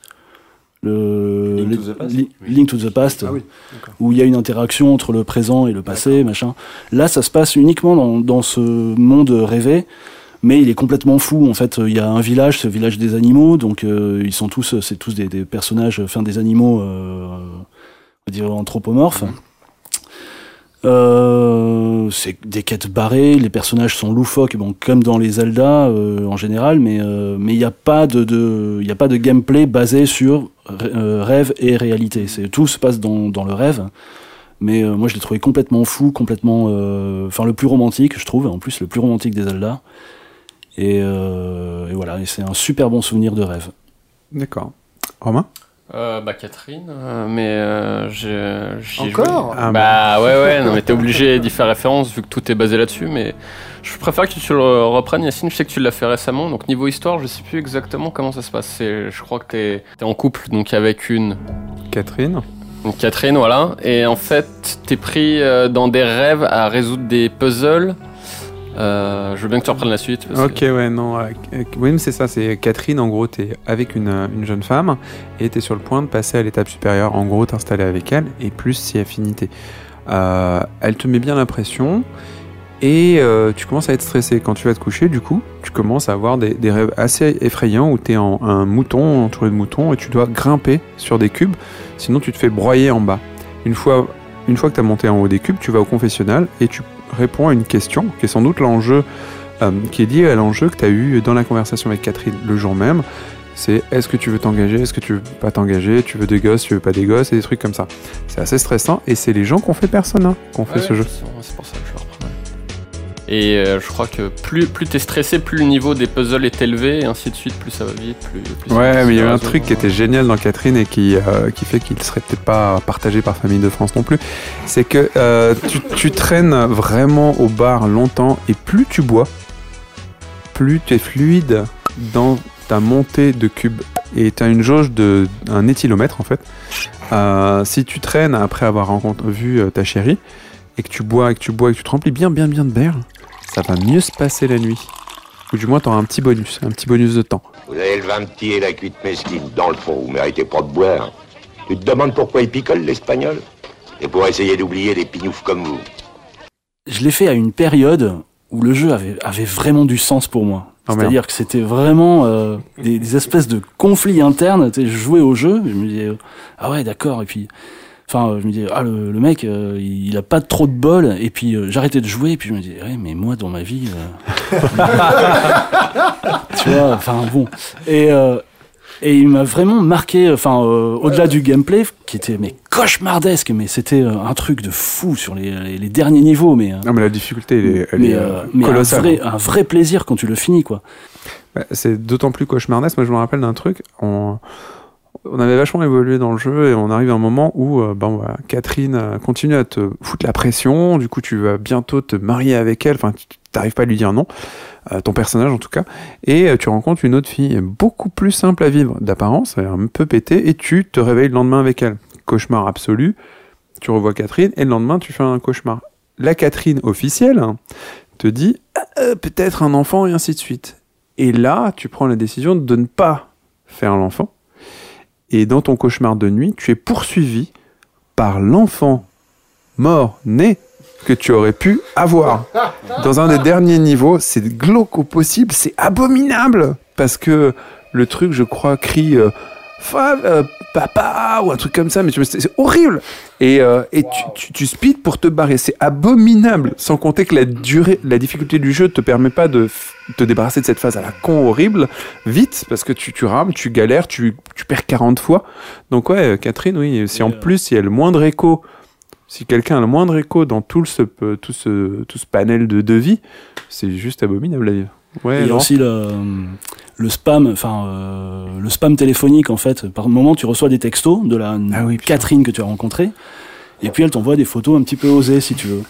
Le, Link le- to the Past Li- Link to the Past. Ah oui, où il y a une interaction entre le présent et le passé, machin. Là, ça se passe uniquement dans, dans ce monde rêvé, mais il est complètement fou. En fait, il y a un village, le village des animaux, donc euh, ils sont tous, c'est tous des, des personnages, enfin des animaux, euh, on va dire anthropomorphes. Euh, c'est des quêtes barrées, les personnages sont loufoques, bon, comme dans les Zelda euh, en général, mais euh, mais il n'y a pas de, de a pas de gameplay basé sur rêve et réalité. Tout se passe dans, le rêve. Mais moi, je l'ai trouvé complètement fou, complètement, enfin le plus romantique, je trouve, en plus le plus romantique des Zelda. Et, voilà, c'est un super bon souvenir de rêve. D'accord. Romain? Euh, bah Catherine, euh, mais euh, j'ai Encore? Joué. Ah, Bah ouais ouais, non mais t'es obligé d'y faire référence vu que tout est basé là-dessus, mais je préfère que tu le reprennes Yacine, je sais que tu l'as fait récemment, donc niveau histoire je sais plus exactement comment ça se passe, C'est- je crois que t'es es en couple donc avec une, Catherine. Une Catherine voilà, et en fait t'es pris euh, dans des rêves à résoudre des puzzles, Euh, je veux bien que tu reprennes la suite. parce Ok, que- ouais, non. euh, euh, oui, mais c'est ça, c'est Catherine, en gros, t'es avec une, euh, une jeune femme et t'es sur le point de passer à l'étape supérieure. En gros, t'installer avec elle et plus si affinité. Euh, elle te met bien la pression et euh, tu commences à être stressé. Quand tu vas te coucher, du coup, tu commences à avoir des, des rêves assez effrayants où t'es en un mouton, entouré de moutons et tu dois grimper sur des cubes, sinon tu te fais broyer en bas. Une fois, une fois que t'as monté en haut des cubes, tu vas au confessionnal et tu réponds à une question qui est sans doute l'enjeu euh, qui est lié à l'enjeu que tu as eu dans la conversation avec Catherine le jour même. C'est est-ce que tu veux t'engager, est-ce que tu veux pas t'engager, tu veux des gosses, tu veux pas des gosses, et des trucs comme ça. C'est assez stressant et c'est les gens qui ont fait Persona qui ont fait Ouais, ce jeu. c'est- C'est pour ça que je le reprends. ouais. Et euh, je crois que plus, plus t'es stressé, plus le niveau des puzzles est élevé, et ainsi de suite, plus ça va vite, plus. plus Ouais, mais il y a eu un truc qui était génial dans Catherine et qui, euh, qui fait qu'il serait peut-être pas partagé par Famille de France non plus. C'est que euh, tu, tu traînes vraiment au bar longtemps et plus tu bois, plus tu es fluide dans ta montée de cubes. Et tu as une jauge de un éthylomètre en fait. Si tu traînes après avoir vu ta chérie et que tu bois et que tu bois et que tu te remplis bien bien bien de verre, ça va mieux se passer la nuit. Ou du moins tu auras un petit bonus, un petit bonus de temps. Vous avez le vin petit et la cuite mesquine. Dans le fond, vous méritez pas de boire. Tu te demandes pourquoi il picole, l'espagnol? Et pour essayer d'oublier des pignoufs comme vous. Je l'ai fait à une période où le jeu avait, avait vraiment du sens pour moi. Oh. C'est-à-dire que c'était vraiment euh, des, des espèces de conflits internes. Je jouais au jeu, je me disais, euh, ah ouais, d'accord, et puis, enfin, euh, je me disais, ah, le, le mec, euh, il, il a pas trop de bol, et puis euh, j'arrêtais de jouer, et puis je me disais, ouais, mais moi, dans ma vie, euh, tu vois, enfin, bon. Et, euh, et il m'a vraiment marqué, enfin, euh, au-delà du gameplay, qui était mais cauchemardesque, mais c'était euh, un truc de fou sur les, les, les derniers niveaux, mais. euh, Non mais la difficulté elle est, elle mais, est, euh, euh, mais un, colossale. vrai, un vrai plaisir quand tu le finis, quoi. Bah, c'est d'autant plus cauchemardesque. Moi, je me rappelle d'un truc. On, on avait vachement évolué dans le jeu et on arrive à un moment où euh, ben, Catherine euh, continue à te foutre la pression. Du coup, tu vas bientôt te marier avec elle. Enfin, tu n'arrives pas à lui dire non. Euh, ton personnage, en tout cas. Et tu rencontres une autre fille beaucoup plus simple à vivre d'apparence. Un peu pétée et tu te réveilles le lendemain avec elle. Cauchemar absolu. Tu revois Catherine et le lendemain, tu fais un cauchemar. La Catherine officielle hein, te dit peut-être un enfant et ainsi de suite. Et là, tu prends la décision de ne pas faire l'enfant. Et dans ton cauchemar de nuit, tu es poursuivi par l'enfant mort, né, que tu aurais pu avoir. Dans un des derniers niveaux, c'est glauque au possible, c'est abominable. Parce que le truc, je crois, crie euh, euh, papa ou un truc comme ça, mais c'est horrible. Et, euh, et tu, tu, tu speed pour te barrer, c'est abominable. Sans compter que la durée, la difficulté du jeu te permet pas de te débarrasser de cette phase à la con horrible vite, parce que tu, tu rames, tu galères, tu, tu perds 40 fois. Donc ouais, euh, Catherine, oui, si en euh, plus il y a le moindre écho, si quelqu'un a le moindre écho dans tout ce, tout ce, tout ce panel de, de vie, c'est juste abominable à vivre. Ouais, Et il y a aussi le, le spam, enfin euh, le spam téléphonique en fait. Par moment, tu reçois des textos de la Ah oui. Catherine que tu as rencontrée. Et puis elle t'envoie des photos un petit peu osées si tu veux.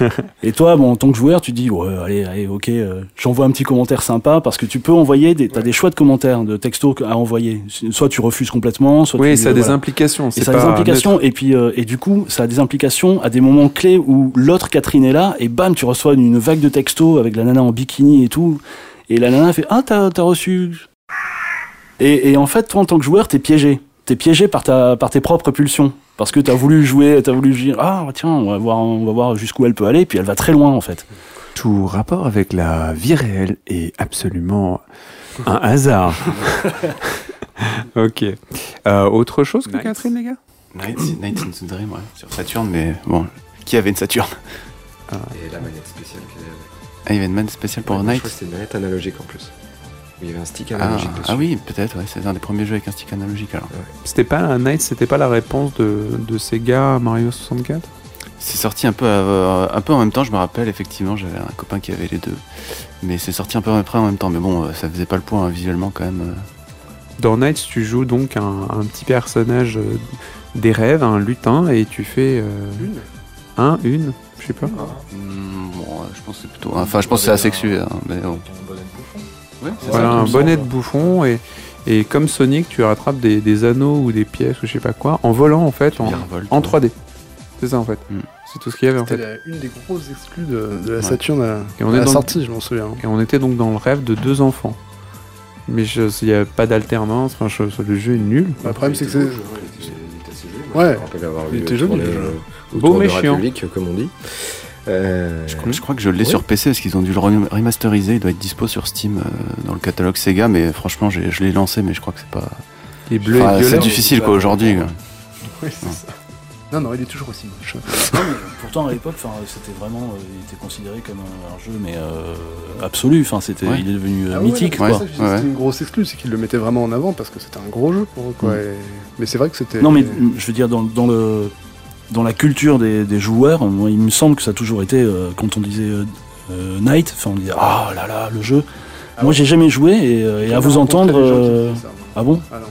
et toi, bon, en tant que joueur, tu dis ouais, allez, allez, ok, euh, j'envoie un petit commentaire sympa parce que tu peux envoyer des, t'as des choix de commentaires, de textos à envoyer. Soit tu refuses complètement, soit Oui, tu, ça a des voilà. implications. Et ça a des implications, et puis euh, et du coup, ça a des implications à des moments clés où l'autre Catherine est là, et bam, tu reçois une vague de textos avec la nana en bikini et tout, et la nana fait ah t'as t'as reçu. Et, et en fait, toi en tant que joueur, t'es piégé, t'es piégé par ta par tes propres pulsions, parce que t'as voulu jouer, t'as voulu dire ah tiens on va voir on va voir jusqu'où elle peut aller, puis elle va très loin en fait. Tout rapport avec la vie réelle est absolument un hasard. ok. Euh, autre chose que Nice. Catherine, les gars? Night, Night in the Dream, ouais, sur Saturn, mais bon, qui avait une Saturn. Et la manette spéciale qu'il y avait. Ah, il y avait une manette spéciale pour Je Night crois que c'était une manette analogique en plus. Il y avait un stick ah, analogique dessus. ah oui, peut-être, ouais, c'est un des premiers jeux avec un stick analogique alors. C'était pas un Night, c'était pas la réponse de, de Sega à Mario 64 C'est sorti un peu, euh, un peu en même temps, je me rappelle, effectivement, j'avais un copain qui avait les deux. Mais c'est sorti un peu après en même temps, mais bon, euh, ça faisait pas le point hein, visuellement quand même. euh. Dans Night, tu joues donc un, un petit personnage euh, des rêves, un lutin, et tu fais euh, Une un, une, je sais pas. Hmm, bon, euh, je pense que c'est plutôt. Enfin, je pense que c'est asexué, hein, mais bon. Ouais, Voilà, ça. un bonnet de bouffon, et, et comme Sonic, tu rattrapes des, des anneaux ou des pièces ou je sais pas quoi, en volant en fait, en, Virevolt, en ouais. 3D. C'est ça en fait. Mm. C'est tout ce qu'il y avait en fait. la- une des grosses exclus de, de la Ouais. Saturn à, Et on à est la dans- sortie, je m'en souviens. Et on était donc dans le rêve de deux enfants. Mais je- il n'y a pas d'alternance, enfin, je- le jeu est nul. Le problème, c'est que c'est. Il était assez joli. Ouais. Il était joli, jeu. euh, Beau. République, comme on dit. Euh, Je crois, je crois que je l'ai Ouais. sur PC parce qu'ils ont dû le rem- remasteriser. Il doit être dispo sur Steam euh, dans le catalogue Sega, mais franchement, j'ai- je l'ai lancé, mais je crois que c'est pas. Il est bleu Enfin, et c'est difficile quoi aujourd'hui. Oui, c'est ça. Non, non, il est toujours aussi moche. Non, mais pourtant à l'époque, c'était vraiment, euh, il était considéré comme un, un jeu mais euh, absolu. Enfin, c'était, Ouais. il est devenu euh, Ah mythique ouais. C'était une grosse exclue, c'est qu'ils le mettaient vraiment en avant parce que c'était un gros jeu pour eux. Quoi, Mm. et- Mais c'est vrai que c'était. Non, mais je veux dire dans, dans le dans la culture des, des joueurs, il me semble que ça a toujours été euh, quand on disait euh, euh, Night, enfin on disait ah là là le jeu. Ah moi ouais. j'ai jamais joué et, euh, et à vous entendre. euh, ça. Ah bon Ah non.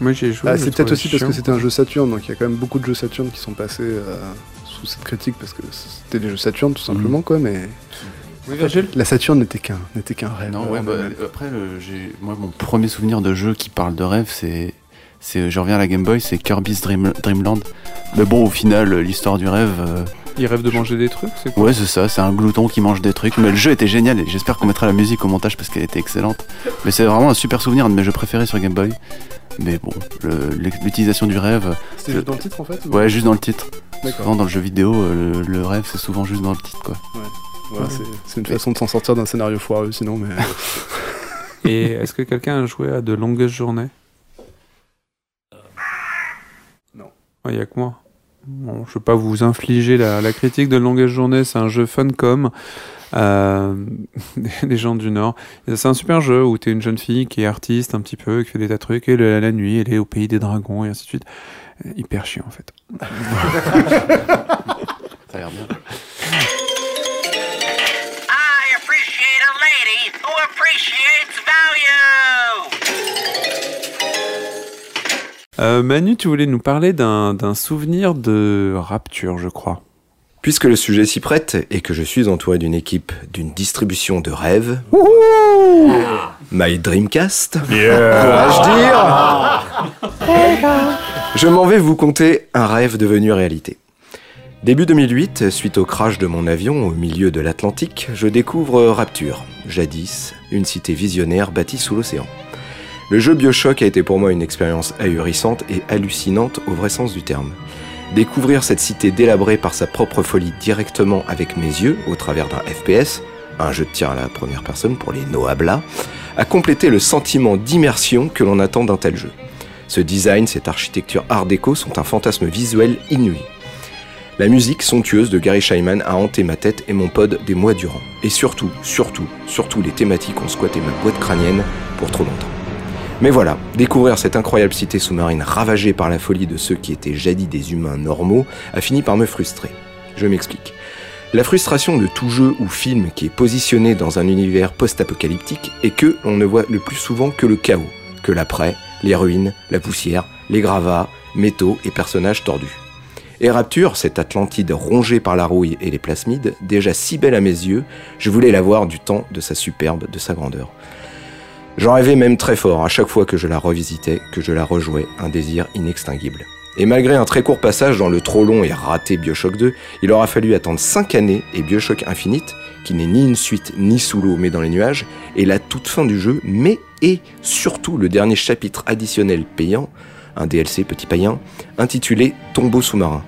Moi j'ai joué. Ah, c'est peut-être aussi parce que c'était un jeu Saturn, donc il y a quand même beaucoup de jeux Saturn qui sont passés euh, sous cette critique parce que c'était des jeux Saturn tout simplement, quoi. Mais Oui, la Saturn n'était qu'un n'était qu'un rêve. Non, ouais, en bah, après, le- j'ai- moi, mon premier souvenir de jeu qui parle de rêve, c'est. C'est je reviens à la Game Boy, c'est Kirby's Dream, Dreamland. Mais bon, au final, l'histoire du rêve. euh, Il rêve de manger des trucs, c'est quoi Ouais, c'est ça, c'est un glouton qui mange des trucs. Mais le jeu était génial et j'espère qu'on mettra la musique au montage parce qu'elle était excellente. Mais c'est vraiment un super souvenir, un de mes jeux préférés sur Game Boy. Mais bon, l'utilisation du rêve, C'était juste dans le titre en fait ou- ouais, juste dans le titre. Souvent dans le jeu vidéo, euh, le, le rêve, c'est souvent juste dans le titre, quoi. C'est- c'est une façon de s'en sortir d'un scénario foireux sinon, mais. Et est-ce que quelqu'un a joué à de longues journées Non. Il n'y a que moi. Bon, je ne veux pas vous infliger la, la critique de Longuest Journée, c'est un jeu Funcom, euh, des, gens du Nord. C'est un super jeu où tu es une jeune fille qui est artiste un petit peu, qui fait des tas de trucs, et le- la nuit, elle est au pays des dragons, et ainsi de suite. Euh, Hyper chiant en fait. Ça a l'air bien. I appreciate a lady who appreciates value. Euh, Manu, tu voulais nous parler d'un souvenir de rapture, je crois. Puisque le sujet s'y prête et que je suis entouré d'une équipe d'une distribution de rêves, My Dreamcast, pourrais-je dire Je m'en vais vous conter un rêve devenu réalité. Début 2008, suite au crash de mon avion au milieu de l'Atlantique, je découvre Rapture, jadis une cité visionnaire bâtie sous l'océan. Le jeu Bioshock a été pour moi une expérience ahurissante et hallucinante au vrai sens du terme. Découvrir cette cité délabrée par sa propre folie directement avec mes yeux, au travers d'un FPS, un jeu de tir à la première personne pour les Noabla, a complété le sentiment d'immersion que l'on attend d'un tel jeu. Ce design, cette architecture art déco sont un fantasme visuel inouï. La musique somptueuse de Gary Scheinman a hanté ma tête et mon pod des mois durant. Et surtout, surtout, surtout les thématiques ont squatté ma boîte crânienne pour trop longtemps. Mais voilà, découvrir cette incroyable cité sous-marine ravagée par la folie de ceux qui étaient jadis des humains normaux a fini par me frustrer. Je m'explique. La frustration de tout jeu ou film qui est positionné dans un univers post-apocalyptique est que l'on ne voit le plus souvent que le chaos, que l'après, les ruines, la poussière, les gravats, métaux et personnages tordus. Et Rapture, cette Atlantide rongée par la rouille et les plasmides, déjà si belle à mes yeux, je voulais la voir du temps de sa superbe, de sa grandeur. J'en rêvais même très fort à chaque fois que je la revisitais, que je la rejouais, un désir inextinguible. Et malgré un très court passage dans le trop long et raté Bioshock 2, il aura fallu attendre 5 années et Bioshock Infinite, qui n'est ni une suite ni sous l'eau mais dans les nuages, est la toute fin du jeu, mais et surtout le dernier chapitre additionnel payant, un DLC petit païen, intitulé Tombeau sous-marin,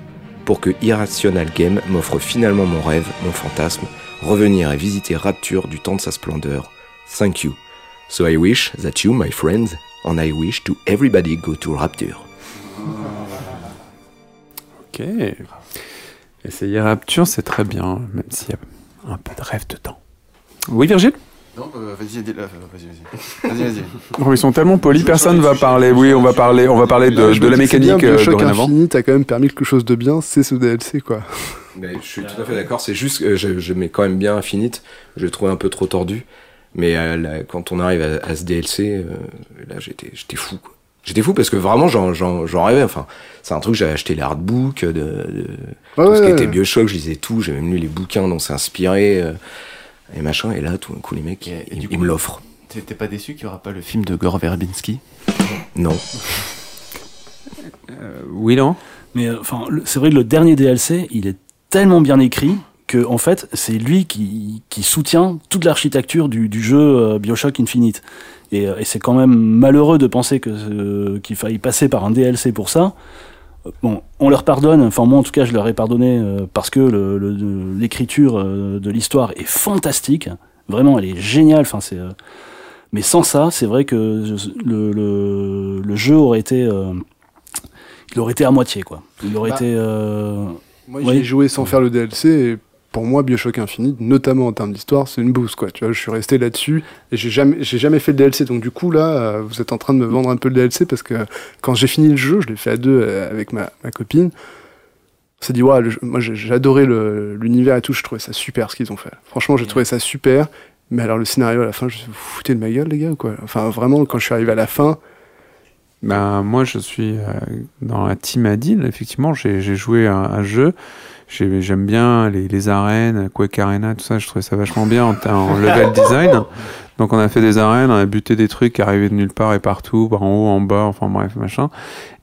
pour que Irrational Game m'offre finalement mon rêve, mon fantasme, revenir et visiter Rapture du temps de sa splendeur. Thank you. So I wish that you, my friends, and I wish to everybody go to Rapture. Ok. Essayer Rapture, c'est très bien, même s'il y a un peu de rêve dedans. Oui, Virgile? Non, euh, vas-y, euh, vas-y, vas-y. Vas-y, vas-y. Oh, Ils sont tellement polis, personne va parler. Oui, on va parler, on va parler de, de la dis que mécanique euh, dorénavant. Infinite a quand même permis quelque chose de bien, c'est ce DLC quoi. Mais je suis tout à fait d'accord. C'est juste que je, je mets quand même bien Infinite. Je le trouvais un peu trop tordu. Mais euh, là, quand on arrive à, à ce DLC, euh, là j'étais j'étais fou. quoi. J'étais fou parce que vraiment j'en- j'en j'en rêvais. Enfin, c'est un truc j'avais acheté les artbooks de, de Ouais, tout ce qui ouais, était. Bioshock. Je lisais tout. J'ai même lu les bouquins dont c'est inspiré euh, et machin. Et là, tout d'un coup, les mecs, Et- ils, du ils coup- me l'offrent. T'es pas déçu qu'il y aura pas le film de Gore Verbinski? Non. Euh, oui, non Mais euh, enfin, c'est vrai que le dernier DLC, il est tellement bien écrit que en fait, c'est lui qui, qui soutient toute l'architecture du, du jeu euh, Bioshock Infinite. Et, euh, et c'est quand même malheureux de penser que euh, qu'il faille passer par un DLC pour ça. Bon, on leur pardonne. Enfin, moi, en tout cas, je leur ai pardonné euh, parce que le- le- l'écriture de l'histoire est fantastique. Vraiment, elle est géniale. Enfin, c'est. euh, Mais sans ça, c'est vrai que le, le, jeu aurait été, il aurait été à moitié, quoi. Il aurait Bah, été. Moi, Oui. j'y ai joué sans faire le DLC et pour moi, Bioshock Infinite, notamment en termes d'histoire, c'est une bouse, quoi. Tu vois, je suis resté là-dessus et j'ai jamais, j'ai jamais fait le DLC. Donc, du coup, là, euh, vous êtes en train de me vendre un peu le DLC parce que quand j'ai fini le jeu, je l'ai fait à deux euh, avec ma, ma copine. On s'est dit, ouais, le moi, j'ai adoré l'univers et tout. Je trouvais ça super ce qu'ils ont fait. Franchement, j'ai trouvé ça super. Mais alors, le scénario à la fin, je me suis dit, vous foutez de ma gueule, les gars, quoi? Enfin, vraiment, quand je suis arrivé à la fin, Ben, moi, je suis euh, dans la team Adil. Effectivement, j'ai j'ai joué à un jeu. J'ai- J'aime bien les, les arènes, Quake Arena, tout ça. Je trouvais ça vachement bien en, en level design. Donc, on a fait des arènes, on a buté des trucs qui arrivaient de nulle part et partout, par en haut, en bas, enfin bref, machin.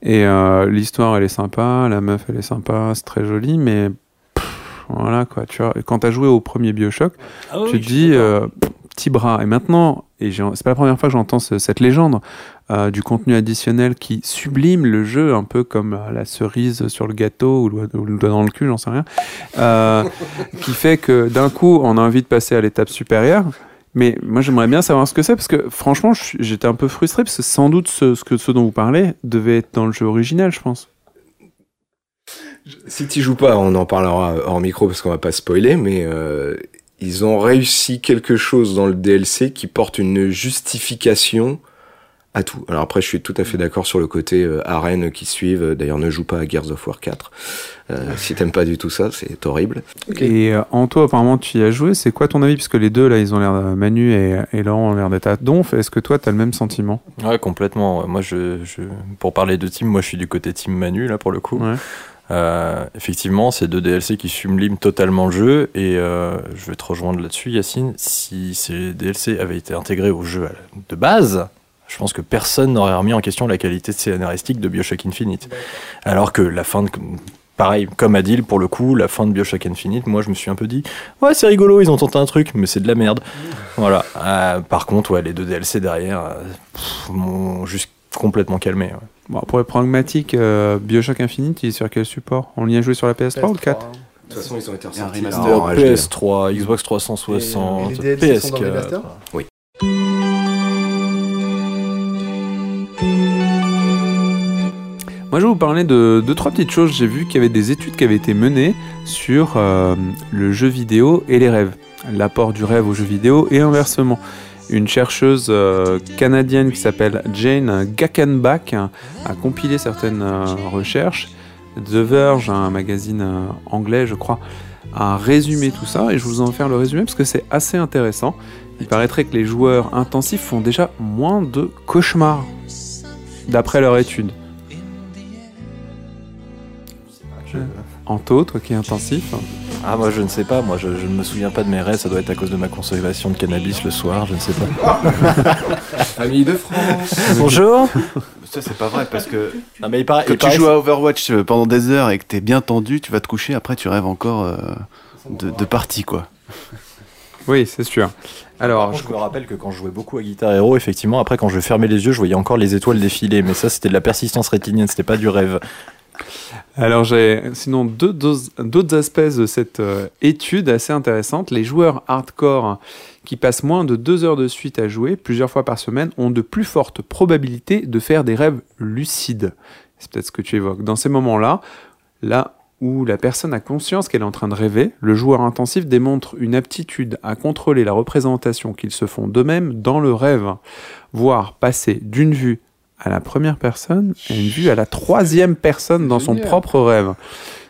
Et euh, l'histoire, elle est sympa, la meuf, elle est sympa, c'est très joli, mais pff, voilà quoi. Tu vois, quand t'as joué au premier Bioshock, Ah oui, tu te dis euh, petit bras. Et maintenant, et c'est pas la première fois que j'entends ce- cette légende euh, du contenu additionnel qui sublime le jeu, un peu comme euh, la cerise sur le gâteau ou le, ou le doigt dans le cul, j'en sais rien, euh, qui fait que d'un coup, on a envie de passer à l'étape supérieure. Mais moi, j'aimerais bien savoir ce que c'est parce que franchement, j'étais un peu frustré parce que sans doute ce, ce que ce dont vous parlez devait être dans le jeu original, je pense. Si tu joues pas, on en parlera hors micro parce qu'on va pas spoiler, mais euh, ils ont réussi quelque chose dans le DLC qui porte une justification à tout. Alors après, je suis tout à fait d'accord sur le côté euh, arène qui suivent. D'ailleurs, ne joue pas à Gears of War 4. Euh, si t'aimes pas du tout ça, c'est horrible. Et euh, Anto, apparemment, tu y as joué. C'est quoi ton avis? Parce que les deux, là, ils ont l'air, euh, Manu et, et Laurent ont l'air d'être à donf. Est-ce que toi, tu as le même sentiment? Ouais, complètement. Moi, je, je, pour parler de team, moi, je suis du côté team Manu, là, pour le coup. Ouais. Euh, effectivement, c'est deux DLC qui subliment totalement le jeu, et euh, je vais te rejoindre là-dessus, Yacine. Si ces DLC avaient été intégrés au jeu de base, je pense que personne n'aurait remis en question la qualité scénaristique de Bioshock Infinite. Alors que la fin de. Pareil, comme Adil, pour le coup, la fin de Bioshock Infinite, moi je me suis un peu dit, ouais, c'est rigolo, ils ont tenté un truc, mais c'est de la merde. Voilà. Euh, par contre, ouais, les deux DLC derrière euh, m'ont juste complètement calmé. ouais. bon, Pour être pragmatique, euh, Bioshock Infinite, il est sur quel support? On y a joué sur la PS3 ou le 4 De toute façon, ils ont été a un ressortis remaster. en HD. PS3, Xbox 360, Et- et les DLC sont dans le PS4. remaster? Moi, je vais vous parler de deux, trois petites choses. J'ai vu qu'il y avait des études qui avaient été menées sur euh, le jeu vidéo et les rêves. L'apport du rêve au jeu vidéo et inversement. Une chercheuse euh, canadienne qui s'appelle Jane Gackenbach a compilé certaines euh, recherches. The Verge, un magazine anglais, je crois, a résumé tout ça et je vous en faire le résumé parce que c'est assez intéressant. Il paraîtrait que les joueurs intensifs font déjà moins de cauchemars, d'après leur étude. Anto, toi qui es intensif. Ah, moi je ne sais pas, moi je, je ne me souviens pas de mes rêves, ça doit être à cause de ma consommation de cannabis le soir, je ne sais pas. Famille de France. Bonjour Ça, c'est pas vrai parce que Non, mais il paraît, quand il tu paraît- joues à Overwatch euh, pendant des heures et que t'es bien tendu, tu vas te coucher, après tu rêves encore euh, de, de partie, quoi. Oui, c'est sûr. Alors, contre, je me rappelle que quand je jouais beaucoup à Guitar Hero, effectivement, après quand je fermais les yeux, je voyais encore les étoiles défiler, mais ça c'était de la persistance rétinienne, c'était pas du rêve. Alors j'ai sinon deux d'autres aspects de cette euh, étude assez intéressante. Les joueurs hardcore qui passent moins de deux heures de suite à jouer plusieurs fois par semaine ont de plus fortes probabilités de faire des rêves lucides. C'est peut-être ce que tu évoques. Dans ces moments-là, là, où la personne a conscience qu'elle est en train de rêver, le joueur intensif démontre une aptitude à contrôler la représentation qu'ils se font d'eux-mêmes dans le rêve, voire passer d'une vue à la première personne à une vue à la troisième personne dans son Génial. propre rêve.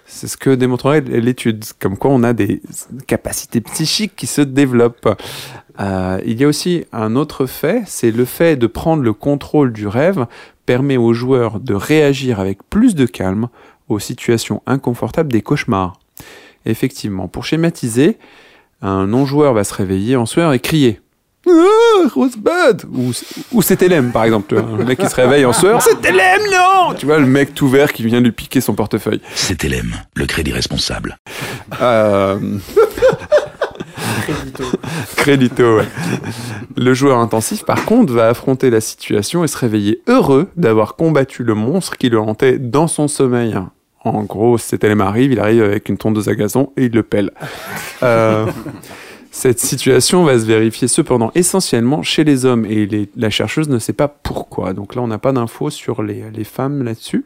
C'est ce que démontrerait l'étude, comme quoi on a des capacités psychiques qui se développent. Euh, il y a aussi un autre fait, c'est le fait de prendre le contrôle du rêve permet aux joueurs de réagir avec plus de calme aux situations inconfortables des cauchemars. Effectivement, pour schématiser, un non-joueur va se réveiller en sueur et crier. Ah, Rosebud Ou, ou c'est Elem, par exemple. tu vois. Le mec qui se réveille en sueur, c'est Elem, non Tu vois, le mec tout vert qui vient lui piquer son portefeuille. C'est LM, le crédit responsable. Euh, Crédito, ouais. Le joueur intensif, par contre, va affronter la situation et se réveiller heureux d'avoir combattu le monstre qui le hantait dans son sommeil. En gros, cet élément arrive, il arrive avec une tondeuse à gazon et il le pèle. Euh, cette situation va se vérifier cependant essentiellement chez les hommes et la chercheuse ne sait pas pourquoi. Donc là, on n'a pas d'infos sur les, les femmes là-dessus.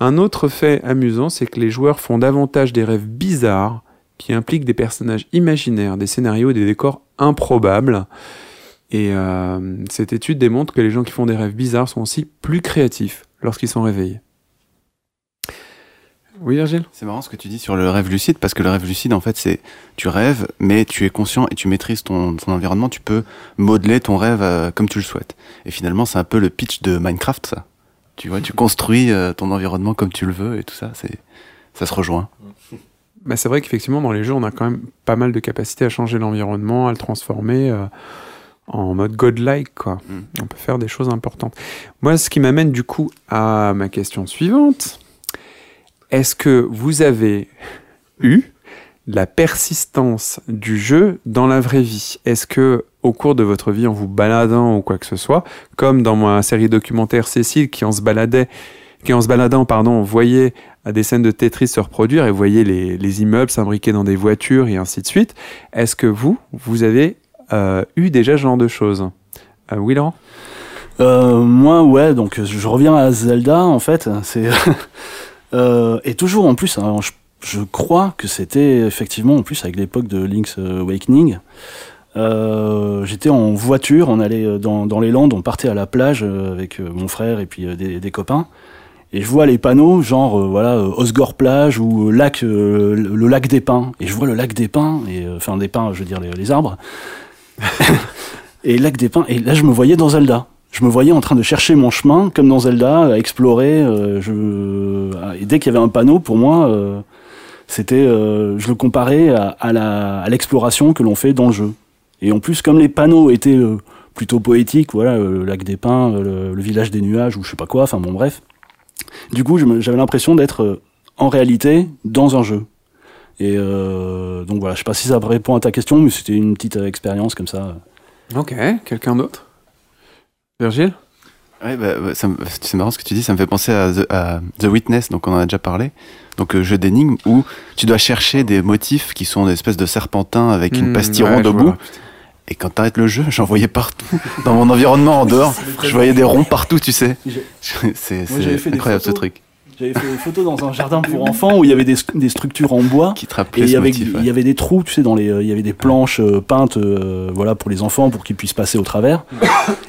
Un autre fait amusant, c'est que les joueurs font davantage des rêves bizarres qui impliquent des personnages imaginaires, des scénarios et des décors improbables. Et euh, cette étude démontre que les gens qui font des rêves bizarres sont aussi plus créatifs lorsqu'ils sont réveillés. Oui, Virgile C'est marrant ce que tu dis sur le rêve lucide, parce que le rêve lucide, en fait, c'est tu rêves, mais tu es conscient et tu maîtrises ton, ton environnement, tu peux modeler ton rêve euh, comme tu le souhaites. Et finalement, c'est un peu le pitch de Minecraft, ça. Tu vois, tu construis euh, ton environnement comme tu le veux et tout ça, c'est ça se rejoint. Bah, c'est vrai qu'effectivement, dans les jeux, on a quand même pas mal de capacité à changer l'environnement, à le transformer euh, en mode godlike, quoi. Mm. On peut faire des choses importantes. Moi, ce qui m'amène du coup à ma question suivante. Est-ce que vous avez eu la persistance du jeu dans la vraie vie? Est-ce que au cours de votre vie, en vous baladant ou quoi que ce soit, comme dans ma série documentaire Cécile, qui en se baladait, qui en se baladant, pardon, voyait des scènes de Tetris se reproduire et les, les immeubles s'imbriquer dans des voitures et ainsi de suite. Est-ce que vous, vous avez euh, eu déjà ce genre de choses? Euh, Oui, Laurent? Euh, moi, ouais, donc je reviens à Zelda, en fait. C'est euh, et toujours en plus, hein, je, je crois que c'était effectivement en plus avec l'époque de Link's Awakening. Euh, J'étais en voiture, on allait euh, dans, dans les Landes, on partait à la plage avec mon frère et puis des, des copains. Et je vois les panneaux, genre euh, voilà Osgore plage ou lac, euh, le lac des pins. Et je vois le lac des pins, et enfin des pins, je veux dire les, les arbres. et lac des pins. Et là, je me voyais dans Zelda. Je me voyais en train de chercher mon chemin, comme dans Zelda, à explorer. euh. Et dès qu'il y avait un panneau, pour moi, euh, c'était, euh, je le comparais à, l'exploration que l'on fait dans le jeu. Et en plus, comme les panneaux étaient plutôt poétiques, voilà, le lac des pins, le, le village des nuages, ou je sais pas quoi, enfin bon, bref. Du coup, j'avais l'impression d'être en réalité dans un jeu. Et donc voilà, je sais pas si ça répond à ta question, mais c'était une petite expérience comme ça. Ok, quelqu'un d'autre? Virgile? Ouais, bah, bah, c'est marrant ce que tu dis, ça me fait penser à The, à The Witness, donc on en a déjà parlé. Donc euh, jeu d'énigmes où tu dois chercher des motifs qui sont des espèces de serpentins avec une Hmm, pastille ouais, ronde au bout. Et quand t'arrêtes le jeu, j'en voyais partout. Dans mon environnement en dehors, je voyais des ronds partout, tu sais. C'est incroyable ce truc. J'avais fait des photos dans un jardin pour enfants où il y avait des, des structures en bois. Qui te Et il y, avait, motif, ouais. il y avait des trous, tu sais, dans les, il y avait des planches euh, peintes, euh, voilà, pour les enfants, pour qu'ils puissent passer au travers.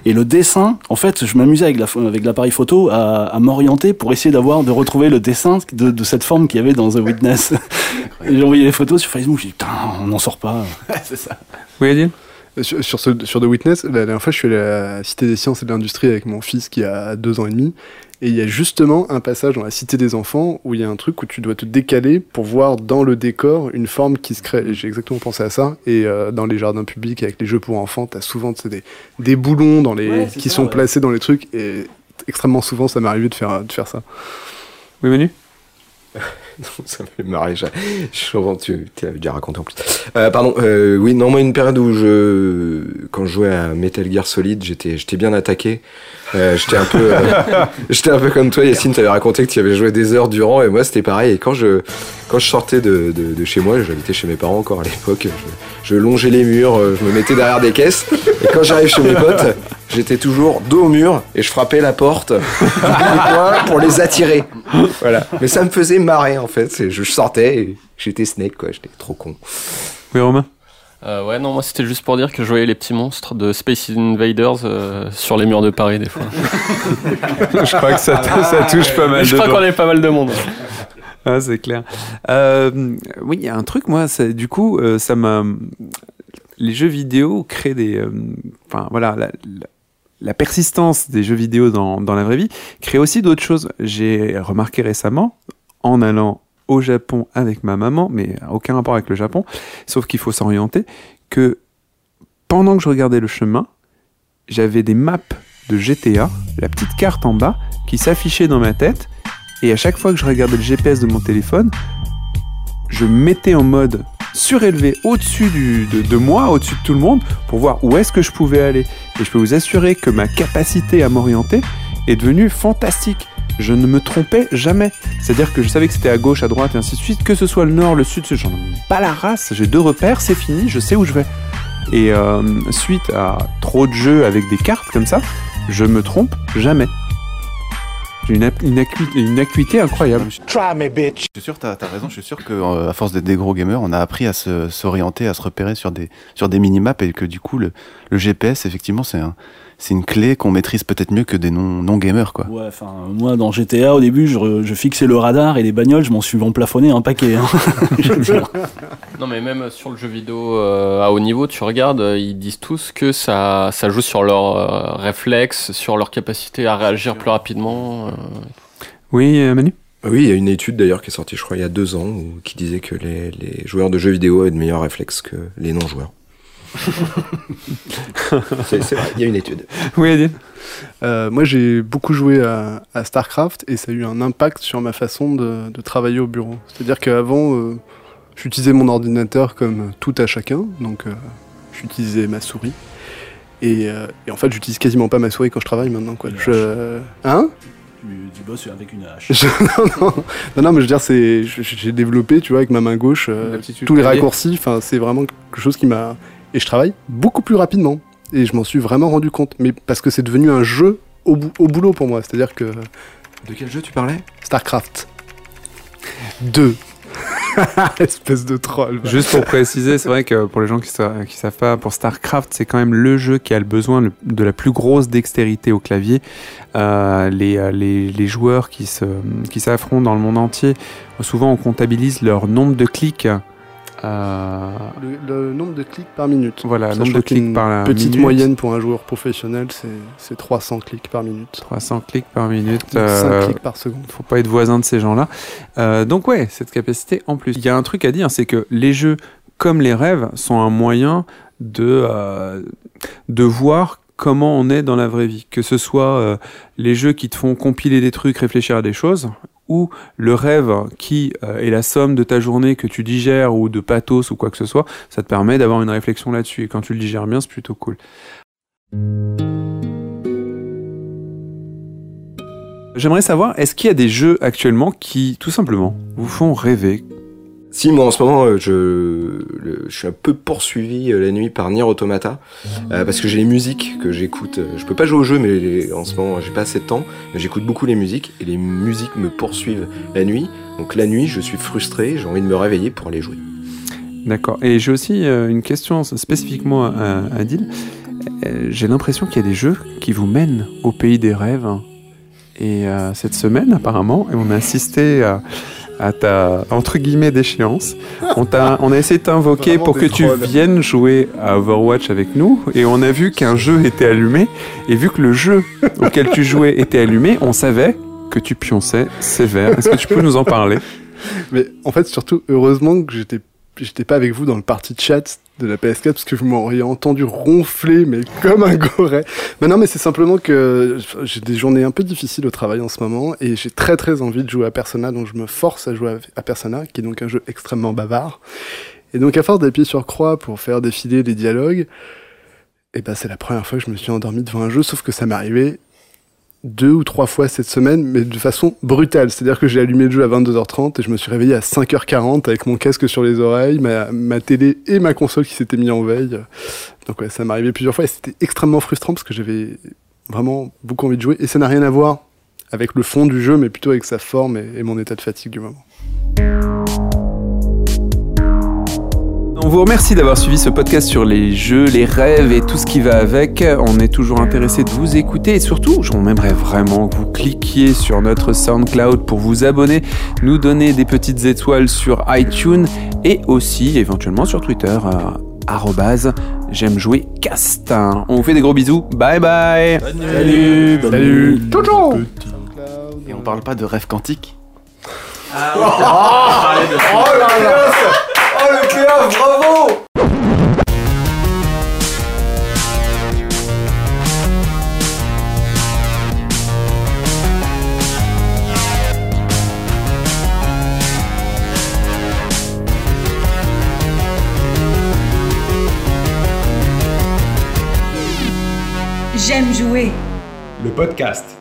Et le dessin, en fait, je m'amusais avec la, avec l'appareil photo à, à m'orienter pour essayer d'avoir, de retrouver le dessin de, de cette forme qu'il y avait dans The Witness. Et j'ai envoyé les photos sur Facebook, j'ai dit, putain, on n'en sort pas. c'est ça. Oui, Adil? Euh, Sur, sur, ce- sur The Witness, la dernière fois, je suis allé à la Cité des Sciences et de l'Industrie avec mon fils qui a deux ans et demi. Et il y a justement un passage dans la Cité des Enfants où il y a un truc où tu dois te décaler pour voir dans le décor une forme qui se crée. J'ai exactement pensé à ça. Et euh, dans les jardins publics, avec les jeux pour enfants, t'as souvent des, des boulons dans les, Ouais, qui ça, sont ouais. placés dans les trucs. Et extrêmement souvent, ça m'est arrivé de faire, de faire ça. Oui, Manu? ça me fait marrer. Je, je tu, tu l'avais déjà raconté en plus. Euh, pardon. Euh, oui, non, moi une période où je, quand je jouais à Metal Gear Solid, j'étais, j'étais bien attaqué. Euh, j'étais un peu, euh, j'étais un peu comme toi, Yacine. T'avais raconté que tu avais joué des heures durant, et moi c'était pareil. Et quand je, quand je sortais de, de, chez moi, j'habitais chez mes parents encore à l'époque. Je, je longeais les murs, euh, je me mettais derrière des caisses. Et quand j'arrive chez mes potes, j'étais toujours dos au mur et je frappais la porte pour les attirer. Voilà. Mais ça me faisait marrer en fait. Je sortais et j'étais Snake quoi. J'étais trop con. Oui, Romain Euh, ouais, non, moi c'était juste pour dire que je voyais les petits monstres de Space Invaders euh, sur les murs de Paris des fois. Je crois que ça, ça touche pas mal je de crois gens. qu'on est pas mal de monde. Ah, c'est clair. Euh, oui, il y a un truc, moi, ça- du coup, euh, ça m'a. Les jeux vidéo créent des. euh, Enfin, voilà, la, la- la persistance des jeux vidéo dans, dans la vraie vie crée aussi d'autres choses. J'ai remarqué récemment, en allant au Japon avec ma maman, mais aucun rapport avec le Japon, sauf qu'il faut s'orienter, que pendant que je regardais le chemin, j'avais des maps de GTA, la petite carte en bas, qui s'affichait dans ma tête, et à chaque fois que je regardais le GPS de mon téléphone, je mettais en mode surélevé au-dessus de moi, au-dessus de tout le monde, pour voir où est-ce que je pouvais aller. Et je peux vous assurer que ma capacité à m'orienter est devenue fantastique. Je ne me trompais jamais. C'est-à-dire que je savais que c'était à gauche, à droite, et ainsi de suite. Que ce soit le nord, le sud, j'en ai pas la race. J'ai deux repères, c'est fini, je sais où je vais. Et euh, suite à trop de jeux avec des cartes comme ça, je me trompe jamais. J'ai une, une acu- une acuité incroyable. Try me, bitch. Je suis sûr, t'as as raison. Je suis sûr que euh, à force d'être des gros gamers, on a appris à se- s'orienter, à se repérer sur des sur des minimaps et que du coup le, le GPS effectivement c'est un c'est une clé qu'on maîtrise peut-être mieux que des non non gamers quoi. Ouais, enfin, moi, dans GTA, au début, je, je fixais le radar et les bagnoles, je m'en suis emplafonné un paquet. hein. Non, mais même sur le jeu vidéo euh, à haut niveau, tu regardes, euh, ils disent tous que ça, ça joue sur leur euh, réflexe, sur leur capacité à réagir plus rapidement. euh. Oui, euh, Manu? Oui, il y a une étude d'ailleurs qui est sortie, je crois, il y a deux ans, où- qui disait que les, les joueurs de jeux vidéo avaient de meilleurs réflexes que les non-joueurs. C'est vrai, il y a une étude. Oui, Adil Euh, moi, j'ai beaucoup joué à, à StarCraft et ça a eu un impact sur ma façon de, de travailler au bureau. C'est-à-dire qu'avant, euh, j'utilisais mon ordinateur comme tout à chacun, donc euh, j'utilisais ma souris. Et, euh, et en fait, j'utilise quasiment pas ma souris quand je travaille maintenant. Quoi. Je... Hein? Tu, tu bosses avec une hache. Non, non, non, non, mais je veux dire, c'est, j'ai développé, tu vois, avec ma main gauche, euh, tous les raccourcis. Enfin, c'est vraiment quelque chose qui m'a. Et je travaille beaucoup plus rapidement. Et je m'en suis vraiment rendu compte. Mais parce que c'est devenu un jeu au, bou- au boulot pour moi. C'est-à-dire que De quel jeu tu parlais? StarCraft 2. Espèce de troll. Juste pour préciser, c'est vrai que pour les gens qui ne qui savent pas, pour StarCraft, c'est quand même le jeu qui a le besoin le- de la plus grosse dextérité au clavier. Euh, les, euh, les, les joueurs qui s'affrontent dans le monde entier, souvent on comptabilise leur nombre de clics. Euh, Le, le nombre de clics par minute. Voilà, Sachant nombre de clics par la Petite minute. moyenne pour un joueur professionnel, c'est, c'est 300 clics par minute. 300 clics par minute. 5 euh, clics par seconde. faut pas être voisin de ces gens-là. Euh, donc ouais, cette capacité en plus. Il y a un truc à dire, c'est que les jeux comme les rêves sont un moyen de euh, de voir comment on est dans la vraie vie. Que ce soit les jeux qui te font compiler des trucs, réfléchir à des choses, ou le rêve qui euh, est la somme de ta journée que tu digères ou de pathos ou quoi que ce soit, ça te permet d'avoir une réflexion là-dessus. Et quand tu le digères bien, c'est plutôt cool. J'aimerais savoir, est-ce qu'il y a des jeux actuellement qui, tout simplement, vous font rêver? Si, moi en ce moment, euh, je, suis un peu poursuivi euh, la nuit par Nier Automata, euh, parce que j'ai les musiques que j'écoute. Je peux pas jouer au jeu, mais en ce moment, j'ai pas assez de temps. mais J'écoute beaucoup les musiques, et les musiques me poursuivent la nuit. Donc la nuit, je suis frustré, j'ai envie de me réveiller pour aller jouer. D'accord. Et j'ai aussi une question spécifiquement à, à Adil. J'ai l'impression qu'il y a des jeux qui vous mènent au pays des rêves. Et cette semaine, apparemment, on a assisté à, à ta, entre guillemets, déchéance. On, t'a- on a essayé de t'invoquer pour que tu viennes jouer à Overwatch avec nous. Et on a vu qu'un jeu était allumé. Et vu que le jeu auquel tu jouais était allumé, on savait que tu pionçais sévère. Est-ce que tu peux nous en parler? Mais en fait, surtout, heureusement que j'étais j'étais pas avec vous dans le party chat de la PS4 parce que vous m'auriez entendu ronfler, mais comme un goret. Mais non, mais c'est simplement que j'ai des journées un peu difficiles au travail en ce moment et j'ai très très envie de jouer à Persona, donc je me force à jouer à- Persona, qui est donc un jeu extrêmement bavard. Et donc à force d'appuyer sur croix pour faire défiler les dialogues, et ben c'est la première fois que je me suis endormi devant un jeu, sauf que ça m'est arrivé deux ou trois fois cette semaine, mais de façon brutale. C'est-à-dire que j'ai allumé le jeu à 22h30 et je me suis réveillé à 5h40 avec mon casque sur les oreilles, ma, télé et ma console qui s'étaient mis en veille. Donc ça arrivé plusieurs fois et c'était extrêmement frustrant parce que j'avais vraiment beaucoup envie de jouer et ça n'a rien à voir avec le fond du jeu, mais plutôt avec sa forme et mon état de fatigue du moment. On vous remercie d'avoir suivi ce podcast sur les jeux, les rêves et tout ce qui va avec. On est toujours intéressé de vous écouter et surtout, j'aimerais vraiment que vous cliquiez sur notre SoundCloud pour vous abonner, nous donner des petites étoiles sur iTunes et aussi éventuellement sur Twitter. euh, arrobase j'aime jouer cast. On vous fait des gros bisous. Bye bye. Salut, bonne Salut. nuit. Ciao, ciao. Et on parle pas de rêve quantique Oh le Bravo J'aime jouer. Le podcast.